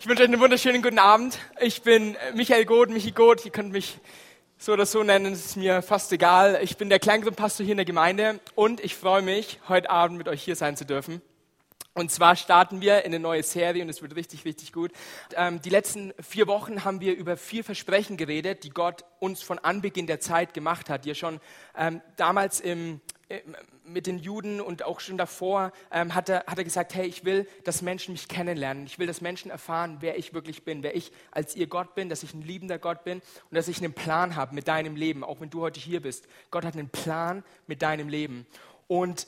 Ich wünsche euch einen wunderschönen guten Abend. Ich bin Michael Goth, Michi Goth. Ihr könnt mich so oder so nennen, es ist mir fast egal. Ich bin der Kleingruppenpastor hier in der Gemeinde und ich freue mich, heute Abend mit euch hier sein zu dürfen. Und zwar starten wir in eine neue Serie und es wird richtig, richtig gut. Ähm, die letzten vier Wochen haben wir über vier Versprechen geredet, die Gott uns von Anbeginn der Zeit gemacht hat, die er schon ähm, damals im, äh, mit den Juden und auch schon davor ähm, hat, er, hat er gesagt, hey, ich will, dass Menschen mich kennenlernen. Ich will, dass Menschen erfahren, wer ich wirklich bin, wer ich als ihr Gott bin, dass ich ein liebender Gott bin und dass ich einen Plan habe mit deinem Leben, auch wenn du heute hier bist. Gott hat einen Plan mit deinem Leben. Und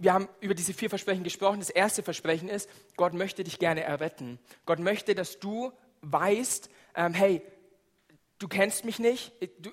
wir haben über diese vier Versprechen gesprochen. Das erste Versprechen ist, Gott möchte dich gerne erretten. Gott möchte, dass du weißt, ähm, hey, du kennst mich nicht, du,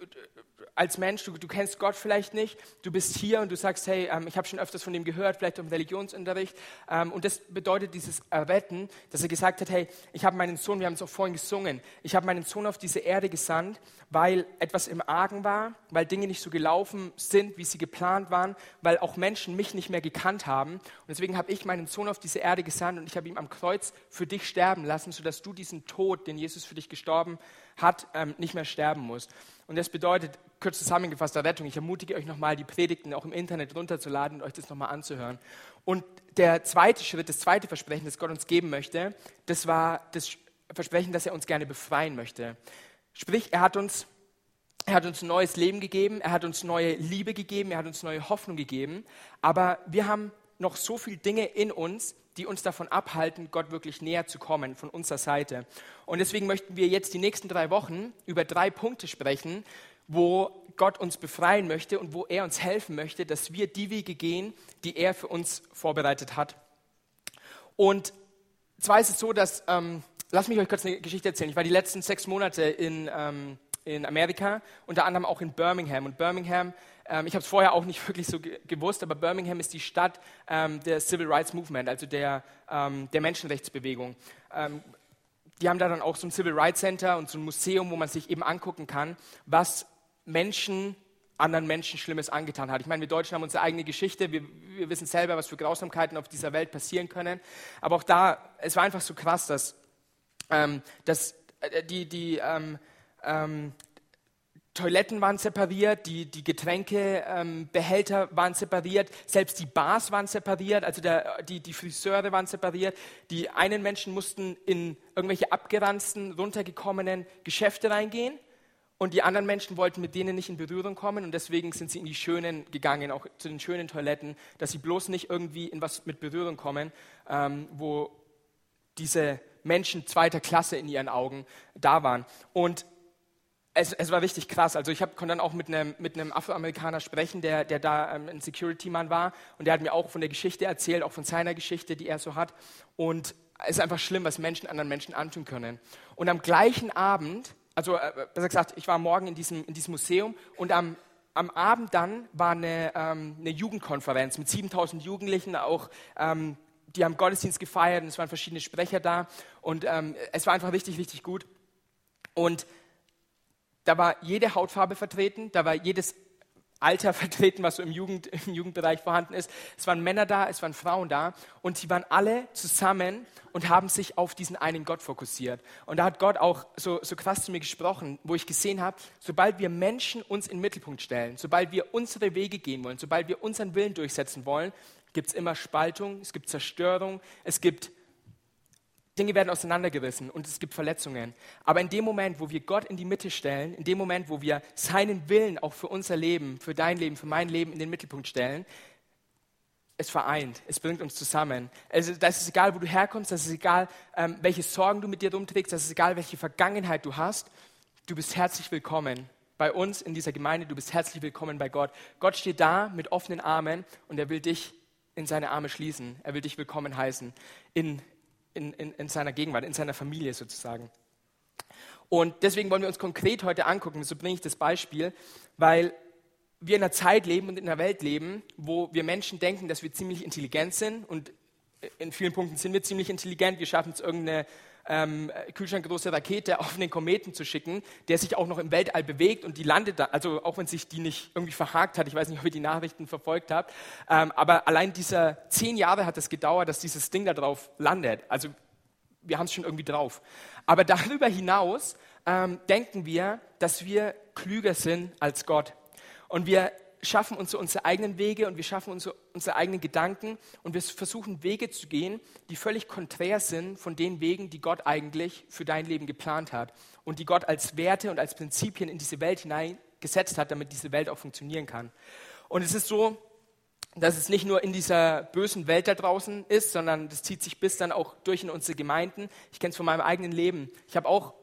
als Mensch, du, du, kennst Gott vielleicht nicht, du bist hier und du sagst, hey, ähm, ich habe schon öfters von ihm gehört, vielleicht im Religionsunterricht. Ähm, und das bedeutet dieses Erretten, dass er gesagt hat, hey, ich habe meinen Sohn, wir haben es auch vorhin gesungen, ich habe meinen Sohn auf diese Erde gesandt, weil etwas im Argen war, weil Dinge nicht so gelaufen sind, wie sie geplant waren, weil auch Menschen mich nicht mehr gekannt haben. Und deswegen habe ich meinen Sohn auf diese Erde gesandt und ich habe ihn am Kreuz für dich sterben lassen, sodass du diesen Tod, den Jesus für dich gestorben hat, ähm, nicht mehr sterben musst. Und das bedeutet, kurz zusammengefasst, Rettung. Ich ermutige euch nochmal, die Predigten auch im Internet runterzuladen und euch das nochmal anzuhören. Und der zweite Schritt, das zweite Versprechen, das Gott uns geben möchte, das war das Versprechen, dass er uns gerne befreien möchte. Sprich, er hat uns, er hat uns ein neues Leben gegeben, er hat uns neue Liebe gegeben, er hat uns neue Hoffnung gegeben. Aber wir haben noch so viele Dinge in uns, die uns davon abhalten, Gott wirklich näher zu kommen von unserer Seite. Und deswegen möchten wir jetzt die nächsten drei Wochen über drei Punkte sprechen, wo Gott uns befreien möchte und wo er uns helfen möchte, dass wir die Wege gehen, die er für uns vorbereitet hat. Und zwar ist es so, dass, ähm, lass mich euch kurz eine Geschichte erzählen. Ich war die letzten sechs Monate in, ähm, in Amerika, unter anderem auch in Birmingham. Und Birmingham ähm, ich habe es vorher auch nicht wirklich so ge gewusst, aber Birmingham ist die Stadt ähm, der Civil Rights Movement, also der, ähm, der Menschenrechtsbewegung. Ähm, die haben da dann auch so ein Civil Rights Center und so ein Museum, wo man sich eben angucken kann, was Menschen anderen Menschen Schlimmes angetan hat. Ich meine, wir Deutschen haben unsere eigene Geschichte, wir, wir wissen selber, was für Grausamkeiten auf dieser Welt passieren können. Aber auch da, es war einfach so krass, dass, ähm, dass äh, die, die, ähm, ähm, Toiletten waren separiert, die, die Getränkebehälter ähm, waren separiert, selbst die Bars waren separiert, also der, die, die Friseure waren separiert. Die einen Menschen mussten in irgendwelche abgeranzten, runtergekommenen Geschäfte reingehen und die anderen Menschen wollten mit denen nicht in Berührung kommen und deswegen sind sie in die schönen gegangen, auch zu den schönen Toiletten, dass sie bloß nicht irgendwie in was mit Berührung kommen, ähm, wo diese Menschen zweiter Klasse in ihren Augen da waren. Und es, es, war richtig krass. Also ich hab, konnte dann auch mit einem, mit einem Afroamerikaner sprechen, der, der da ähm, ein Security-Mann war. Und der hat mir auch von der Geschichte erzählt, auch von seiner Geschichte, die er so hat. Und es ist einfach schlimm, was Menschen anderen Menschen antun können. Und am gleichen Abend, also äh, besser gesagt, ich war morgen in diesem, in diesem Museum und am, am Abend dann war eine, ähm, eine Jugendkonferenz mit 7000 Jugendlichen, auch ähm, die haben Gottesdienst gefeiert und es waren verschiedene Sprecher da. Und ähm, es war einfach richtig, richtig gut. Und da war jede Hautfarbe vertreten, da war jedes Alter vertreten, was so im, Jugend, im Jugendbereich vorhanden ist. Es waren Männer da, es waren Frauen da und sie waren alle zusammen und haben sich auf diesen einen Gott fokussiert. Und da hat Gott auch so, so krass zu mir gesprochen, wo ich gesehen habe, sobald wir Menschen uns in den Mittelpunkt stellen, sobald wir unsere Wege gehen wollen, sobald wir unseren Willen durchsetzen wollen, gibt es immer Spaltung, es gibt Zerstörung, es gibt Dinge werden auseinandergerissen und es gibt Verletzungen. Aber in dem Moment, wo wir Gott in die Mitte stellen, in dem Moment, wo wir seinen Willen auch für unser Leben, für dein Leben, für mein Leben in den Mittelpunkt stellen, es vereint, es bringt uns zusammen. Also, das ist egal, wo du herkommst, das ist egal, ähm, welche Sorgen du mit dir rumträgst, das ist egal, welche Vergangenheit du hast. Du bist herzlich willkommen bei uns in dieser Gemeinde, du bist herzlich willkommen bei Gott. Gott steht da mit offenen Armen und er will dich in seine Arme schließen. Er will dich willkommen heißen in, in, in, in seiner Gegenwart, in seiner Familie sozusagen. Und deswegen wollen wir uns konkret heute angucken, so bringe ich das Beispiel, weil wir in einer Zeit leben und in einer Welt leben, wo wir Menschen denken, dass wir ziemlich intelligent sind und in vielen Punkten sind wir ziemlich intelligent. Wir schaffen es irgendeine ähm, kühlschrankgroße Rakete auf einen Kometen zu schicken, der sich auch noch im Weltall bewegt und die landet da, also auch wenn sich die nicht irgendwie verhakt hat, ich weiß nicht, ob ihr die Nachrichten verfolgt habt, ähm, aber allein dieser zehn Jahre hat es gedauert, dass dieses Ding da drauf landet. Also wir haben es schon irgendwie drauf. Aber darüber hinaus ähm, denken wir, dass wir klüger sind als Gott. Und wir schaffen uns unsere eigenen Wege und wir schaffen uns so unsere eigenen Gedanken und wir versuchen Wege zu gehen, die völlig konträr sind von den Wegen, die Gott eigentlich für dein Leben geplant hat und die Gott als Werte und als Prinzipien in diese Welt hineingesetzt hat, damit diese Welt auch funktionieren kann. Und es ist so, dass es nicht nur in dieser bösen Welt da draußen ist, sondern das zieht sich bis dann auch durch in unsere Gemeinden. Ich kenne es von meinem eigenen Leben. Ich habe auch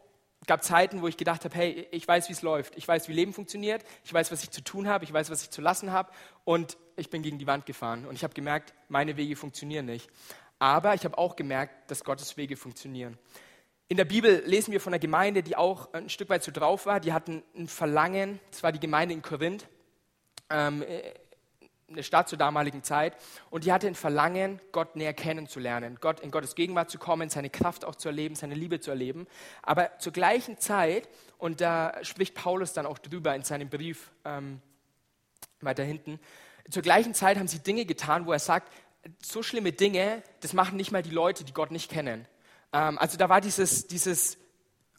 gab Zeiten, wo ich gedacht habe, hey, ich weiß, wie es läuft. Ich weiß, wie Leben funktioniert. Ich weiß, was ich zu tun habe. Ich weiß, was ich zu lassen habe. Und ich bin gegen die Wand gefahren. Und ich habe gemerkt, meine Wege funktionieren nicht. Aber ich habe auch gemerkt, dass Gottes Wege funktionieren. In der Bibel lesen wir von einer Gemeinde, die auch ein Stück weit so drauf war. Die hatten ein Verlangen. Das war die Gemeinde in Korinth. Ähm, eine Stadt zur damaligen Zeit. Und die hatte ein Verlangen, Gott näher kennenzulernen, Gott in Gottes Gegenwart zu kommen, seine Kraft auch zu erleben, seine Liebe zu erleben. Aber zur gleichen Zeit, und da spricht Paulus dann auch drüber in seinem Brief ähm, weiter hinten, zur gleichen Zeit haben sie Dinge getan, wo er sagt, so schlimme Dinge, das machen nicht mal die Leute, die Gott nicht kennen. Ähm, also da war dieses, dieses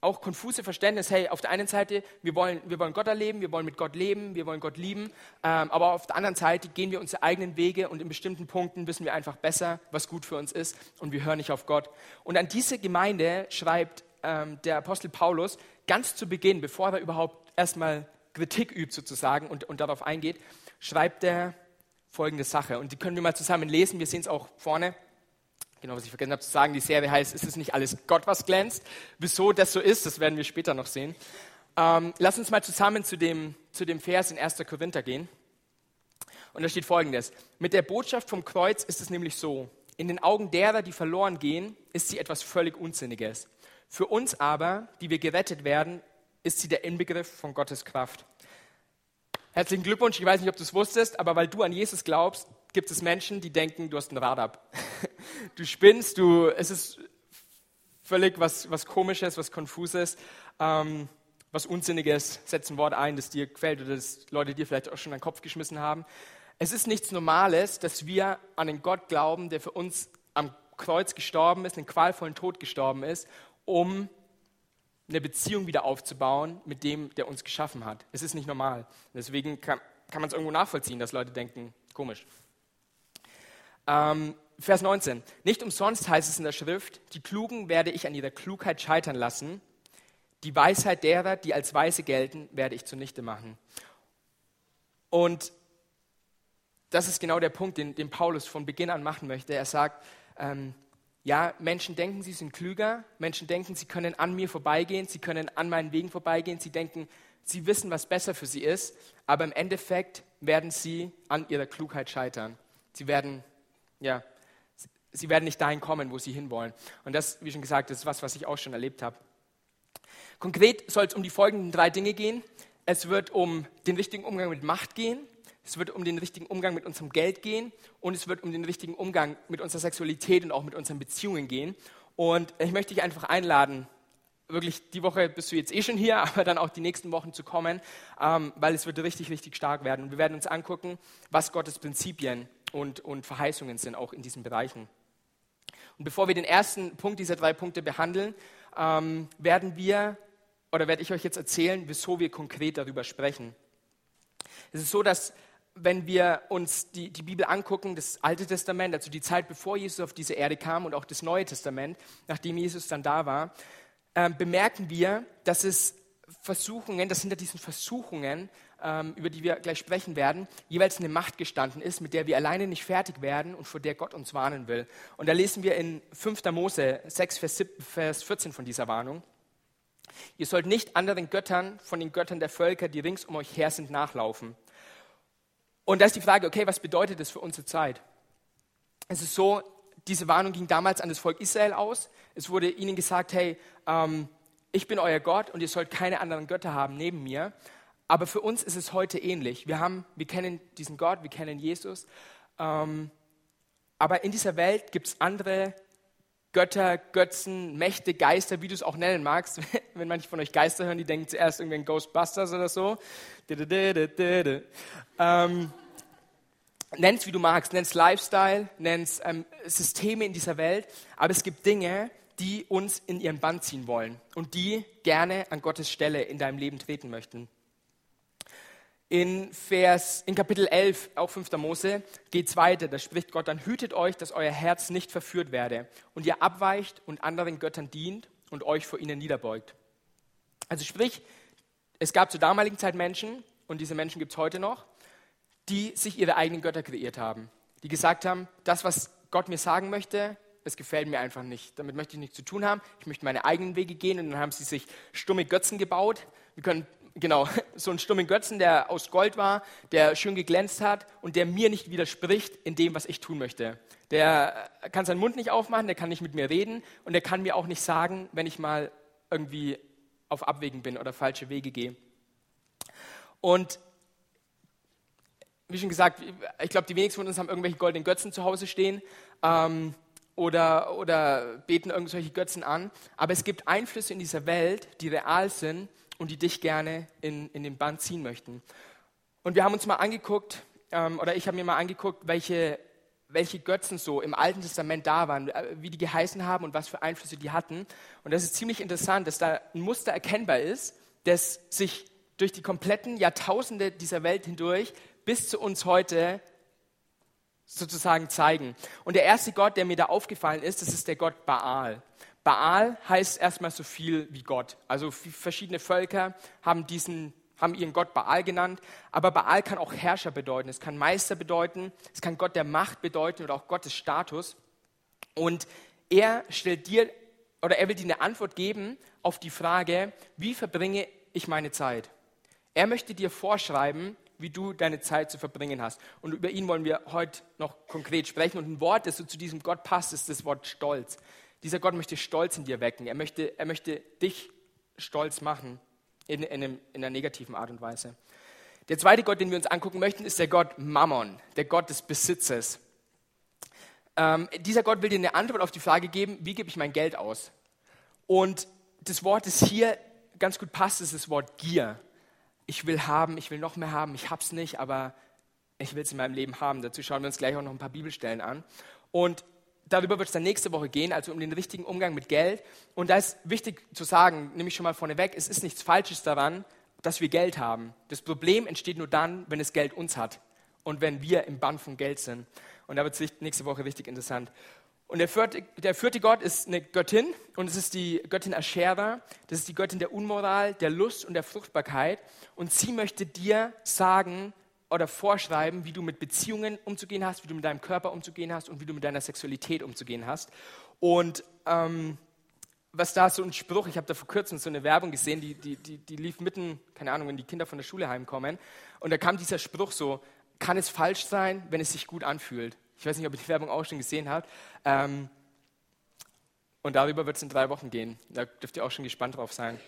auch konfuse Verständnis, hey, auf der einen Seite, wir wollen, wir wollen Gott erleben, wir wollen mit Gott leben, wir wollen Gott lieben, ähm, aber auf der anderen Seite gehen wir unsere eigenen Wege und in bestimmten Punkten wissen wir einfach besser, was gut für uns ist und wir hören nicht auf Gott. Und an diese Gemeinde schreibt ähm, der Apostel Paulus ganz zu Beginn, bevor er überhaupt erstmal Kritik übt sozusagen und, und darauf eingeht, schreibt er folgende Sache. Und die können wir mal zusammen lesen, wir sehen es auch vorne. Genau, was ich vergessen habe zu sagen, die Serie heißt, ist es nicht alles Gott, was glänzt? Wieso das so ist, das werden wir später noch sehen. Ähm, lass uns mal zusammen zu dem, zu dem Vers in 1. Korinther gehen. Und da steht folgendes. Mit der Botschaft vom Kreuz ist es nämlich so. In den Augen derer, die verloren gehen, ist sie etwas völlig Unsinniges. Für uns aber, die wir gerettet werden, ist sie der Inbegriff von Gottes Kraft. Herzlichen Glückwunsch, ich weiß nicht, ob du es wusstest, aber weil du an Jesus glaubst, gibt es Menschen, die denken, du hast ein Rad ab. Du spinnst, du, es ist völlig was, was Komisches, was Konfuses, ähm, was Unsinniges. Setz ein Wort ein, das dir gefällt oder das Leute dir vielleicht auch schon an den Kopf geschmissen haben. Es ist nichts Normales, dass wir an den Gott glauben, der für uns am Kreuz gestorben ist, einen qualvollen Tod gestorben ist, um eine Beziehung wieder aufzubauen mit dem, der uns geschaffen hat. Es ist nicht normal. Deswegen kann, kann man es irgendwo nachvollziehen, dass Leute denken, komisch. Ähm, Vers 19. Nicht umsonst heißt es in der Schrift, die Klugen werde ich an ihrer Klugheit scheitern lassen, die Weisheit derer, die als Weise gelten, werde ich zunichte machen. Und das ist genau der Punkt, den, den Paulus von Beginn an machen möchte. Er sagt, ähm, ja, Menschen denken, sie sind klüger, Menschen denken, sie können an mir vorbeigehen, sie können an meinen Wegen vorbeigehen, sie denken, sie wissen, was besser für sie ist, aber im Endeffekt werden sie an ihrer Klugheit scheitern. Sie werden ja, sie werden nicht dahin kommen, wo sie hinwollen. Und das, wie schon gesagt, ist was, was ich auch schon erlebt habe. Konkret soll es um die folgenden drei Dinge gehen. Es wird um den richtigen Umgang mit Macht gehen, es wird um den richtigen Umgang mit unserem Geld gehen und es wird um den richtigen Umgang mit unserer Sexualität und auch mit unseren Beziehungen gehen. Und ich möchte dich einfach einladen, wirklich die Woche bist du jetzt eh schon hier, aber dann auch die nächsten Wochen zu kommen, ähm, weil es wird richtig, richtig stark werden. Und wir werden uns angucken, was Gottes Prinzipien und, und Verheißungen sind, auch in diesen Bereichen. Und bevor wir den ersten Punkt dieser drei Punkte behandeln, ähm, werden wir oder werde ich euch jetzt erzählen, wieso wir konkret darüber sprechen. Es ist so, dass wenn wir uns die, die Bibel angucken, das Alte Testament, also die Zeit bevor Jesus auf diese Erde kam und auch das Neue Testament, nachdem Jesus dann da war, äh, bemerken wir, dass es Versuchungen, dass hinter diesen Versuchungen über die wir gleich sprechen werden, jeweils eine Macht gestanden ist, mit der wir alleine nicht fertig werden und vor der Gott uns warnen will. Und da lesen wir in 5. Mose 6, Vers 14 von dieser Warnung. Ihr sollt nicht anderen Göttern von den Göttern der Völker, die rings um euch her sind, nachlaufen. Und da ist die Frage, okay, was bedeutet das für unsere Zeit? Es ist so, diese Warnung ging damals an das Volk Israel aus. Es wurde ihnen gesagt, hey, ähm, ich bin euer Gott und ihr sollt keine anderen Götter haben neben mir. Aber für uns ist es heute ähnlich. Wir, haben, wir kennen diesen Gott, wir kennen Jesus. Ähm, aber in dieser Welt gibt es andere Götter, Götzen, Mächte, Geister, wie du es auch nennen magst. Wenn manche von euch Geister hören, die denken zuerst irgendwie an Ghostbusters oder so. Ähm, nenn's wie du magst, nenn's Lifestyle, nenn's ähm, Systeme in dieser Welt. Aber es gibt Dinge, die uns in ihren Bann ziehen wollen und die gerne an Gottes Stelle in deinem Leben treten möchten. In, Vers, in Kapitel 11, auch 5. Mose, geht es weiter. Da spricht Gott dann, hütet euch, dass euer Herz nicht verführt werde und ihr abweicht und anderen Göttern dient und euch vor ihnen niederbeugt. Also sprich, es gab zur damaligen Zeit Menschen, und diese Menschen gibt es heute noch, die sich ihre eigenen Götter kreiert haben. Die gesagt haben, das, was Gott mir sagen möchte, das gefällt mir einfach nicht. Damit möchte ich nichts zu tun haben. Ich möchte meine eigenen Wege gehen. Und dann haben sie sich stumme Götzen gebaut. Wir können genau, so einen stummen Götzen, der aus Gold war, der schön geglänzt hat und der mir nicht widerspricht in dem, was ich tun möchte. Der kann seinen Mund nicht aufmachen, der kann nicht mit mir reden und der kann mir auch nicht sagen, wenn ich mal irgendwie auf Abwägen bin oder falsche Wege gehe. Und wie schon gesagt, ich glaube, die wenigsten von uns haben irgendwelche goldenen Götzen zu Hause stehen ähm, oder, oder beten irgendwelche Götzen an. Aber es gibt Einflüsse in dieser Welt, die real sind und die dich gerne in, in den Band ziehen möchten. Und wir haben uns mal angeguckt, ähm, oder ich habe mir mal angeguckt, welche, welche Götzen so im Alten Testament da waren, äh, wie die geheißen haben und was für Einflüsse die hatten. Und das ist ziemlich interessant, dass da ein Muster erkennbar ist, das sich durch die kompletten Jahrtausende dieser Welt hindurch bis zu uns heute sozusagen zeigen. Und der erste Gott, der mir da aufgefallen ist, das ist der Gott Baal. Baal heißt erstmal so viel wie Gott. Also verschiedene Völker haben diesen haben ihren Gott Baal genannt, aber Baal kann auch Herrscher bedeuten, es kann Meister bedeuten, es kann Gott der Macht bedeuten oder auch Gottes Status. Und er stellt dir oder er will dir eine Antwort geben auf die Frage, wie verbringe ich meine Zeit? Er möchte dir vorschreiben, wie du deine Zeit zu verbringen hast. Und über ihn wollen wir heute noch konkret sprechen. Und ein Wort, das so zu diesem Gott passt, ist das Wort Stolz. Dieser Gott möchte Stolz in dir wecken. Er möchte, er möchte dich stolz machen in, in, einem, in einer negativen Art und Weise. Der zweite Gott, den wir uns angucken möchten, ist der Gott Mammon, der Gott des Besitzes. Ähm, dieser Gott will dir eine Antwort auf die Frage geben, wie gebe ich mein Geld aus? Und das Wort, das hier ganz gut passt, ist das Wort Gier. Ich will haben, ich will noch mehr haben, ich hab's nicht, aber ich will es in meinem Leben haben. Dazu schauen wir uns gleich auch noch ein paar Bibelstellen an. Und darüber wird es dann nächste Woche gehen, also um den richtigen Umgang mit Geld. Und da ist wichtig zu sagen, nehme ich schon mal vorneweg, es ist nichts Falsches daran, dass wir Geld haben. Das Problem entsteht nur dann, wenn es Geld uns hat und wenn wir im Bann von Geld sind. Und da wird es nächste Woche richtig interessant. Und der vierte, der vierte, Gott ist eine Göttin und es ist die Göttin Aschera. Das ist die Göttin der Unmoral, der Lust und der Fruchtbarkeit. Und sie möchte dir sagen, oder vorschreiben, wie du mit Beziehungen umzugehen hast, wie du mit deinem Körper umzugehen hast und wie du mit deiner Sexualität umzugehen hast. Und ähm, was da so ein Spruch, ich habe da vor kurzem so eine Werbung gesehen, die, die, die, die lief mitten, keine Ahnung, wenn die Kinder von der Schule heimkommen. Und da kam dieser Spruch so, kann es falsch sein, wenn es sich gut anfühlt? Ich weiß nicht, ob ihr die Werbung auch schon gesehen habt. Ähm, und darüber wird es in drei Wochen gehen. Da dürft ihr auch schon gespannt drauf sein.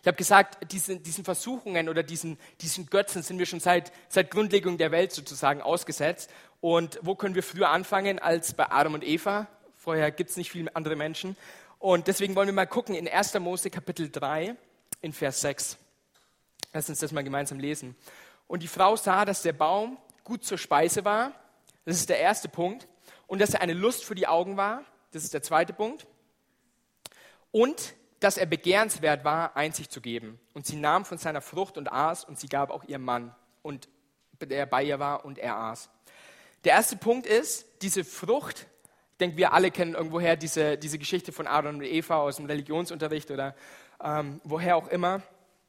Ich habe gesagt, diesen, diesen, Versuchungen oder diesen, diesen Götzen sind wir schon seit, seit Grundlegung der Welt sozusagen ausgesetzt. Und wo können wir früher anfangen als bei Adam und Eva? Vorher gibt es nicht viele andere Menschen. Und deswegen wollen wir mal gucken in 1. Mose Kapitel 3 in Vers 6. Lass uns das mal gemeinsam lesen. Und die Frau sah, dass der Baum gut zur Speise war. Das ist der erste Punkt. Und dass er eine Lust für die Augen war. Das ist der zweite Punkt. Und dass er begehrenswert war, einzig zu geben. Und sie nahm von seiner Frucht und aß und sie gab auch ihrem Mann, und der bei ihr war und er aß. Der erste Punkt ist, diese Frucht, ich denke, wir alle kennen irgendwoher diese, diese Geschichte von Adam und Eva aus dem Religionsunterricht oder ähm, woher auch immer.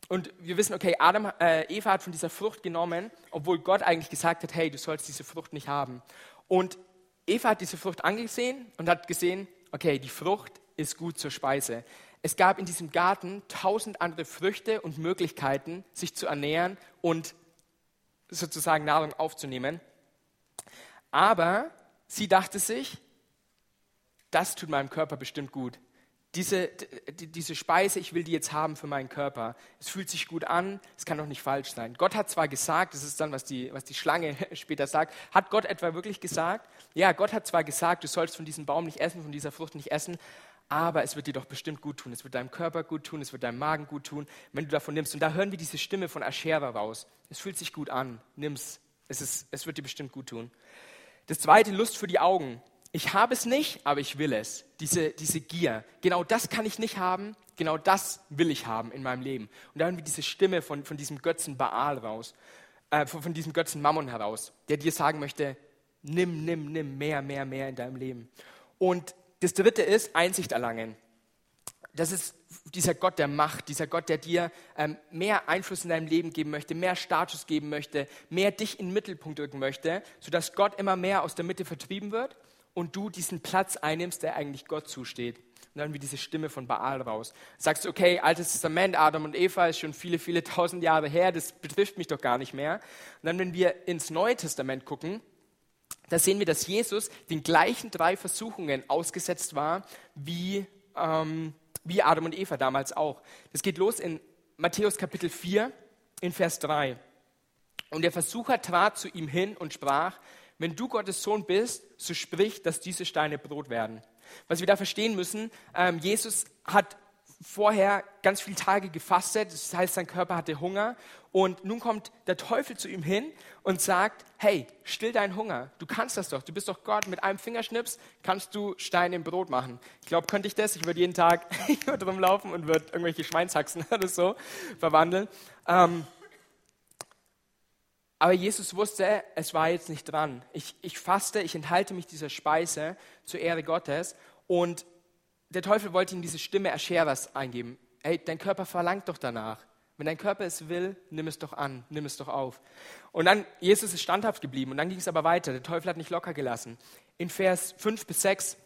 Und wir wissen, okay, Adam, äh, Eva hat von dieser Frucht genommen, obwohl Gott eigentlich gesagt hat, hey, du sollst diese Frucht nicht haben. Und Eva hat diese Frucht angesehen und hat gesehen, okay, die Frucht ist gut zur Speise. Es gab in diesem Garten tausend andere Früchte und Möglichkeiten, sich zu ernähren und sozusagen Nahrung aufzunehmen. Aber sie dachte sich, das tut meinem Körper bestimmt gut. Diese, diese Speise, ich will die jetzt haben für meinen Körper. Es fühlt sich gut an, es kann doch nicht falsch sein. Gott hat zwar gesagt, das ist dann, was die, was die Schlange später sagt, hat Gott etwa wirklich gesagt? Ja, Gott hat zwar gesagt, du sollst von diesem Baum nicht essen, von dieser Frucht nicht essen, aber es wird dir doch bestimmt gut tun. Es wird deinem Körper gut tun, es wird deinem Magen gut tun, wenn du davon nimmst. Und da hören wir diese Stimme von Aschera raus. Es fühlt sich gut an, nimm's. Es, ist, es wird dir bestimmt gut tun. Das zweite, Lust für die Augen. ich habe es nicht, aber ich will es. Diese, diese Gier. Genau das kann ich nicht haben, genau das will ich haben in meinem Leben. Und da haben wir diese Stimme von, von diesem Götzen Baal raus, äh, von, von diesem Götzen Mammon heraus, der dir sagen möchte, nimm, nimm, nimm mehr, mehr, mehr in deinem Leben. Und das dritte ist Einsicht erlangen. Das ist dieser Gott der Macht, dieser Gott, der dir ähm, mehr Einfluss in deinem Leben geben möchte, mehr Status geben möchte, mehr dich in den Mittelpunkt rücken möchte, sodass Gott immer mehr aus der Mitte vertrieben wird und du diesen Platz einnimmst, der eigentlich Gott zusteht. Und dann wie diese Stimme von Baal raus. Sagst du, okay, Altes Testament, Adam und Eva ist schon viele, viele tausend Jahre her, das betrifft mich doch gar nicht mehr. Und dann, wenn wir ins Neue Testament gucken, da sehen wir, dass Jesus den gleichen drei Versuchungen ausgesetzt war, wie, ähm, wie Adam und Eva damals auch. Das geht los in Matthäus Kapitel 4 in Vers 3. Und der Versucher trat zu ihm hin und sprach, wenn du Gottes Sohn bist, so sprich, dass diese Steine Brot werden. Was wir da verstehen müssen, ähm, Jesus hat vorher ganz viele Tage gefastet, das heißt, sein Körper hatte Hunger und nun kommt der Teufel zu ihm hin und sagt, hey, still deinen Hunger, du kannst das doch, du bist doch Gott, mit einem Fingerschnips kannst du Steine in Brot machen. Ich glaube, könnte ich das, ich würde jeden Tag rumlaufen und würde irgendwelche Schweinshaxen oder so verwandeln. Ähm, aber Jesus wusste, es war jetzt nicht dran. Ich, ich faste, ich enthalte mich dieser Speise zur Ehre Gottes. Und der Teufel wollte ihm diese Stimme Ascherers eingeben. Hey, dein Körper verlangt doch danach. Wenn dein Körper es will, nimm es doch an, nimm es doch auf. Und dann, Jesus ist standhaft geblieben und dann ging es aber weiter. Der Teufel hat nicht locker gelassen. In Vers 5 bis 6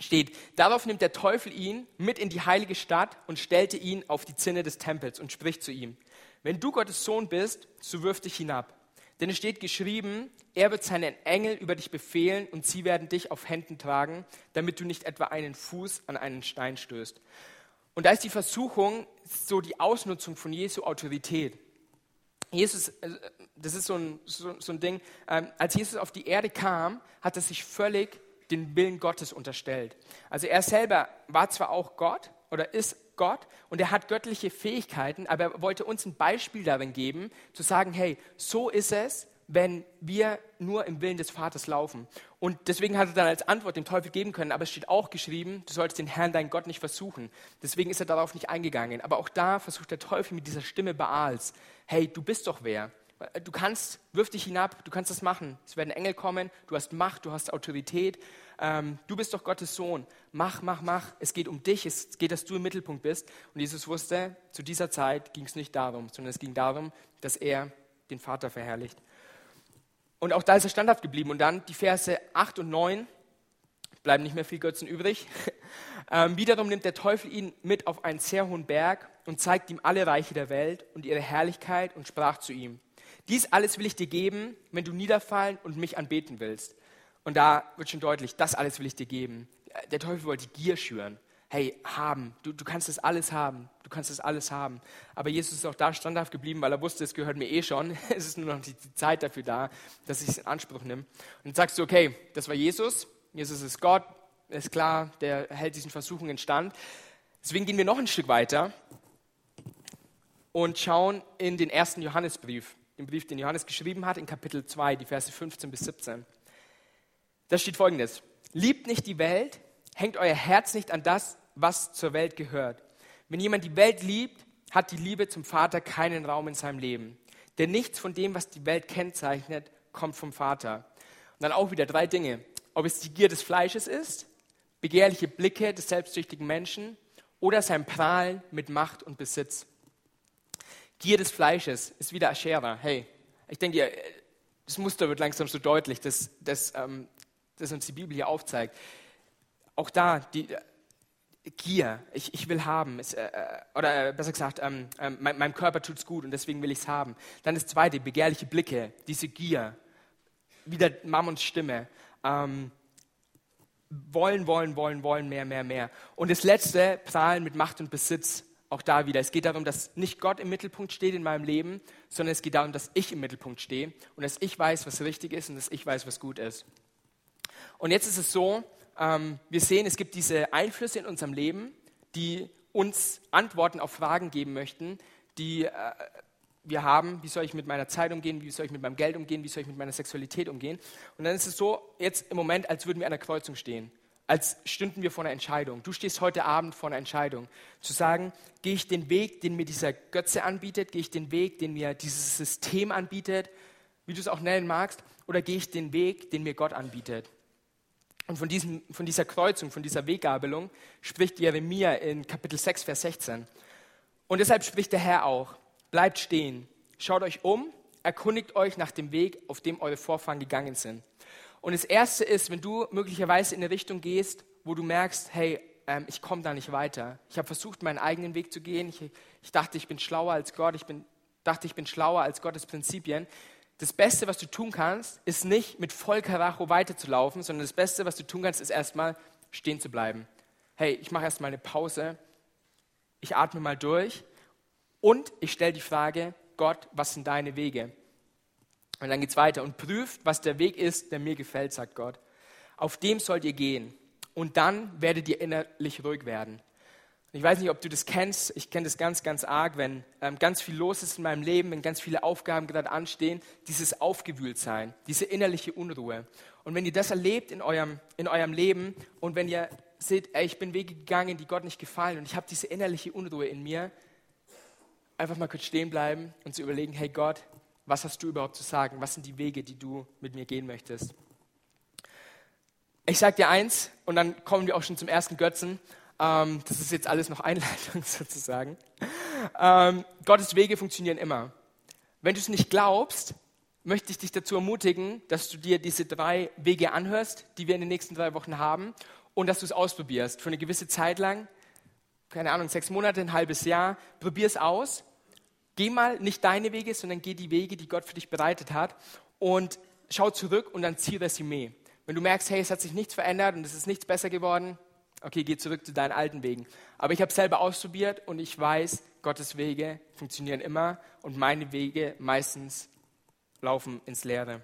steht, darauf nimmt der Teufel ihn mit in die heilige Stadt und stellte ihn auf die Zinne des Tempels und spricht zu ihm, wenn du Gottes Sohn bist, so wirf dich hinab. Denn es steht geschrieben, er wird seinen Engel über dich befehlen und sie werden dich auf Händen tragen, damit du nicht etwa einen Fuß an einen Stein stößt. Und da ist die Versuchung so die Ausnutzung von Jesu Autorität. Jesus, äh, das ist so ein, so, so ein Ding, ähm, als Jesus auf die Erde kam, hat er sich völlig den Willen Gottes unterstellt. Also er selber war zwar auch Gott oder ist Gott und er hat göttliche Fähigkeiten, aber er wollte uns ein Beispiel darin geben, zu sagen, hey, so ist es, wenn wir nur im Willen des Vaters laufen. Und deswegen hat er dann als Antwort dem Teufel geben können, aber es steht auch geschrieben, du sollst den Herrn, deinen Gott, nicht versuchen. Deswegen ist er darauf nicht eingegangen. Aber auch da versucht der Teufel mit dieser Stimme Baals, hey, du bist doch wer. Du kannst, wirf dich hinab, du kannst das machen. Es werden Engel kommen, du hast Macht, du hast Autorität ähm, du bist doch Gottes Sohn, mach, mach, mach, es geht um dich, es geht, dass du im Mittelpunkt bist. Und Jesus wusste, zu dieser Zeit ging es nicht darum, sondern es ging darum, dass er den Vater verherrlicht. Und auch da ist er standhaft geblieben. Und dann die Verse 8 und 9, bleiben nicht mehr viel Götzen übrig. Ähm, wiederum nimmt der Teufel ihn mit auf einen sehr hohen Berg und zeigt ihm alle Reiche der Welt und ihre Herrlichkeit und sprach zu ihm, dies alles will ich dir geben, wenn du niederfallen und mich anbeten willst. Und da wird schon deutlich, das alles will ich dir geben. Der Teufel wollte Gier schüren. Hey, haben, du, du kannst das alles haben, du kannst das alles haben. Aber Jesus ist auch da standhaft geblieben, weil er wusste, es gehört mir eh schon. Es ist nur noch die, die Zeit dafür da, dass ich es in Anspruch nehme. Und sagst du, okay, das war Jesus, Jesus ist Gott, ist klar, der hält diesen Versuchungen stand. Deswegen gehen wir noch ein Stück weiter und schauen in den ersten Johannesbrief, den Brief, den Johannes geschrieben hat, in Kapitel 2, die Verse 15 bis 17. Da steht folgendes. Liebt nicht die Welt, hängt euer Herz nicht an das, was zur Welt gehört. Wenn jemand die Welt liebt, hat die Liebe zum Vater keinen Raum in seinem Leben. Denn nichts von dem, was die Welt kennzeichnet, kommt vom Vater. Und dann auch wieder drei Dinge. Ob es die Gier des Fleisches ist, begehrliche Blicke des selbstsüchtigen Menschen oder sein Prahlen mit Macht und Besitz. Gier des Fleisches ist wieder Aschera. Hey, ich denke, das Muster wird langsam so deutlich, dass, dass ähm, das uns die Bibel hier aufzeigt. Auch da, die Gier, ich, ich will haben, es, äh, äh oder äh, besser gesagt, ähm, äh, mein, meinem Körper tut es gut und deswegen will ich es haben. Dann das zweite, begehrliche Blicke, diese Gier, wieder Mammons Stimme. Ähm, wollen, wollen, wollen, wollen, mehr, mehr, mehr. Und das letzte, prahlen mit Macht und Besitz. Auch da wieder. Es geht darum, dass nicht Gott im Mittelpunkt steht in meinem Leben, sondern es geht darum, dass ich im Mittelpunkt stehe und dass ich weiß, was richtig ist und dass ich weiß, was gut ist. Und jetzt ist es so, ähm, wir sehen, es gibt diese Einflüsse in unserem Leben, die uns Antworten auf Fragen geben möchten, die, äh, wir haben, wie soll ich mit meiner Zeit umgehen, wie soll ich mit meinem Geld umgehen, wie soll ich mit meiner Sexualität umgehen. Und dann ist es so, jetzt im Moment, als würden wir an der Kreuzung stehen, als stünden wir vor einer Entscheidung. Du stehst heute Abend vor einer Entscheidung, zu sagen, gehe ich den Weg, den mir dieser Götze anbietet, gehe ich den Weg, den mir dieses System anbietet, wie du es auch nennen magst, oder gehe ich den Weg, den mir Gott anbietet. Und von, diesem, von dieser Kreuzung, von dieser Weggabelung spricht Jeremia in Kapitel 6, Vers 16. Und deshalb spricht der Herr auch, Bleibt stehen, schaut euch um, erkundigt euch nach dem Weg, auf dem eure Vorfahren gegangen sind. Und das Erste ist, wenn du möglicherweise in eine Richtung gehst, wo du merkst, hey, ähm, ich komme da nicht weiter. Ich habe versucht, meinen eigenen Weg zu gehen. Ich, ich, dachte, ich bin schlauer als Gott. Ich bin, dachte, ich bin schlauer als Gottes Prinzipien. Das Beste, was du tun kannst, ist nicht mit Vollkaracho weiterzulaufen, sondern das Beste, was du tun kannst, ist erstmal stehen zu bleiben. Hey, ich mache erstmal eine Pause. Ich atme mal durch und ich stelle die Frage, Gott, was sind deine Wege? Und dann geht es weiter und prüft, was der Weg ist, der mir gefällt, sagt Gott. Auf dem sollt ihr gehen. Und dann werdet ihr innerlich ruhig werden. Ich weiß nicht, ob du das kennst. Ich kenne das ganz, ganz arg, wenn ähm, ganz viel los ist in meinem Leben, wenn ganz viele Aufgaben gerade anstehen, dieses Aufgewühltsein, diese innerliche Unruhe. Und wenn ihr das erlebt in eurem, in eurem Leben und wenn ihr seht, ey, ich bin Wege gegangen, die Gott nicht gefallen und ich habe diese innerliche Unruhe in mir, einfach mal kurz stehen bleiben und zu überlegen, hey Gott, was hast du überhaupt zu sagen? Was sind die Wege, die du mit mir gehen möchtest? Ich sage dir eins und dann kommen wir auch schon zum ersten Götzen. Ähm, das ist jetzt alles noch Einleitung sozusagen. Ähm, Gottes Wege funktionieren immer. Wenn du es nicht glaubst, möchte ich dich dazu ermutigen, dass du dir diese drei Wege anhörst, die wir in den nächsten drei Wochen haben, und dass du es ausprobierst für eine gewisse Zeit lang, keine Ahnung, sechs Monate, ein halbes Jahr. Probier es aus Geh mal nicht deine Wege, sondern geh die Wege, die Gott für dich bereitet hat und schau zurück und dann zieh Resümee. Wenn du merkst, hey, es hat sich nichts verändert und es ist nichts besser geworden, okay, geh zurück zu deinen alten Wegen. Aber ich habe selber ausprobiert und ich weiß, Gottes Wege funktionieren immer und meine Wege meistens laufen ins Leere.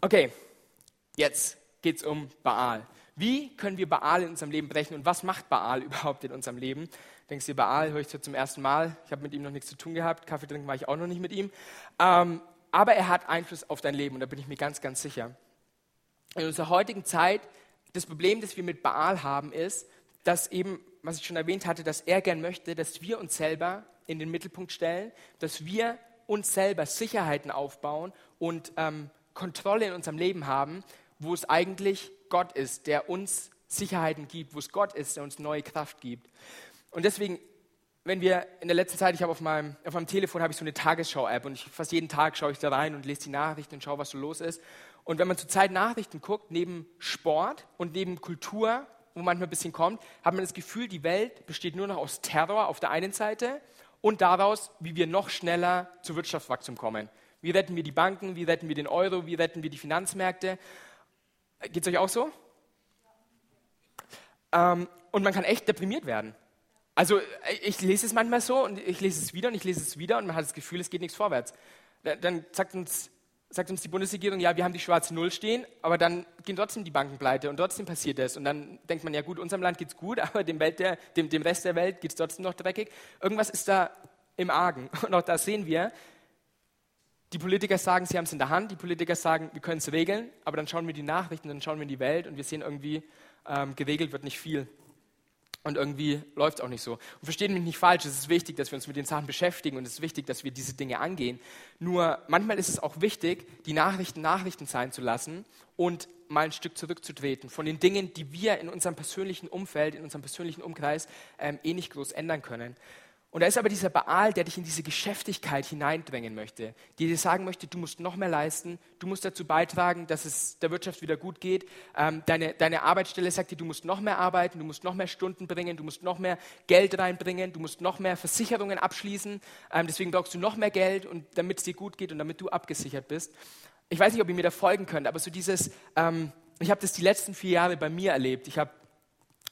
Okay, jetzt geht es um Baal. Wie können wir Baal in unserem Leben brechen und was macht Baal überhaupt in unserem Leben? Denkst du, Baal höre ich zum ersten Mal. Ich habe mit ihm noch nichts zu tun gehabt. Kaffee trinken war ich auch noch nicht mit ihm. Ähm, aber er hat Einfluss auf dein Leben und da bin ich mir ganz, ganz sicher. In unserer heutigen Zeit, das Problem, das wir mit Baal haben, ist, dass eben, was ich schon erwähnt hatte, dass er gern möchte, dass wir uns selber in den Mittelpunkt stellen, dass wir uns selber Sicherheiten aufbauen und ähm, Kontrolle in unserem Leben haben, wo es eigentlich Gott ist, der uns Sicherheiten gibt, wo es Gott ist, der uns neue Kraft gibt. Und deswegen, wenn wir in der letzten Zeit, ich habe auf meinem, auf meinem Telefon habe ich so eine Tagesschau-App und ich, fast jeden Tag schaue ich da rein und lese die Nachrichten und schaue, was so los ist. Und wenn man zurzeit Nachrichten guckt, neben Sport und neben Kultur, wo manchmal ein bisschen kommt, hat man das Gefühl, die Welt besteht nur noch aus Terror auf der einen Seite und daraus, wie wir noch schneller zu Wirtschaftswachstum kommen. Wie retten wir die Banken, wie retten wir den Euro, wie retten wir die Finanzmärkte. Geht es euch auch so? Ähm, und man kann echt deprimiert werden. Also ich lese es manchmal so und ich lese es wieder und ich lese es wieder und man hat das Gefühl, es geht nichts vorwärts. Dann sagt uns, sagt uns die Bundesregierung, ja, wir haben die schwarze Null stehen, aber dann gehen trotzdem die Banken pleite und trotzdem passiert das. Und dann denkt man, ja gut, unserem Land geht es gut, aber dem, der, dem, dem Rest der Welt geht es trotzdem noch dreckig. Irgendwas ist da im Argen. Und auch da sehen wir, die Politiker sagen, sie haben es in der Hand, die Politiker sagen, wir können es regeln, aber dann schauen wir die Nachrichten, dann schauen wir in die Welt und wir sehen irgendwie, ähm, geregelt wird nicht viel. Und irgendwie läuft es auch nicht so. Und versteht mich nicht falsch, es ist wichtig, dass wir uns mit den Sachen beschäftigen und es ist wichtig, dass wir diese Dinge angehen. Nur manchmal ist es auch wichtig, die Nachrichten Nachrichten sein zu lassen und mal ein Stück zurückzutreten von den Dingen, die wir in unserem persönlichen Umfeld, in unserem persönlichen Umkreis ähm, eh nicht groß ändern können. Und da ist aber dieser Baal, der dich in diese Geschäftigkeit hineindrängen möchte, die dir sagen möchte, du musst noch mehr leisten, du musst dazu beitragen, dass es der Wirtschaft wieder gut geht. Ähm, deine, deine Arbeitsstelle sagt dir, du musst noch mehr arbeiten, du musst noch mehr Stunden bringen, du musst noch mehr Geld reinbringen, du musst noch mehr Versicherungen abschließen. Ähm, deswegen brauchst du noch mehr Geld, und damit es dir gut geht und damit du abgesichert bist. Ich weiß nicht, ob ihr mir da folgen könnt, aber so dieses, ähm, ich habe das die letzten vier Jahre bei mir erlebt. Ich habe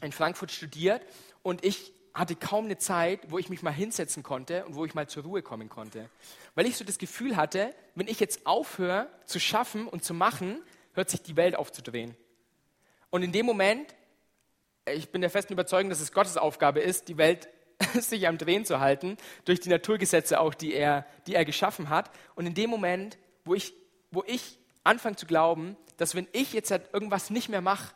in Frankfurt studiert und ich hatte kaum eine Zeit, wo ich mich mal hinsetzen konnte und wo ich mal zur Ruhe kommen konnte. Weil ich so das Gefühl hatte, wenn ich jetzt aufhöre zu schaffen und zu machen, hört sich die Welt aufzudrehen. Und in dem Moment, ich bin der festen Überzeugung, dass es Gottes Aufgabe ist, die Welt sich am Drehen zu halten, durch die Naturgesetze auch, die er, die er geschaffen hat. Und in dem Moment, wo ich, wo ich anfange zu glauben, dass wenn ich jetzt halt irgendwas nicht mehr mache,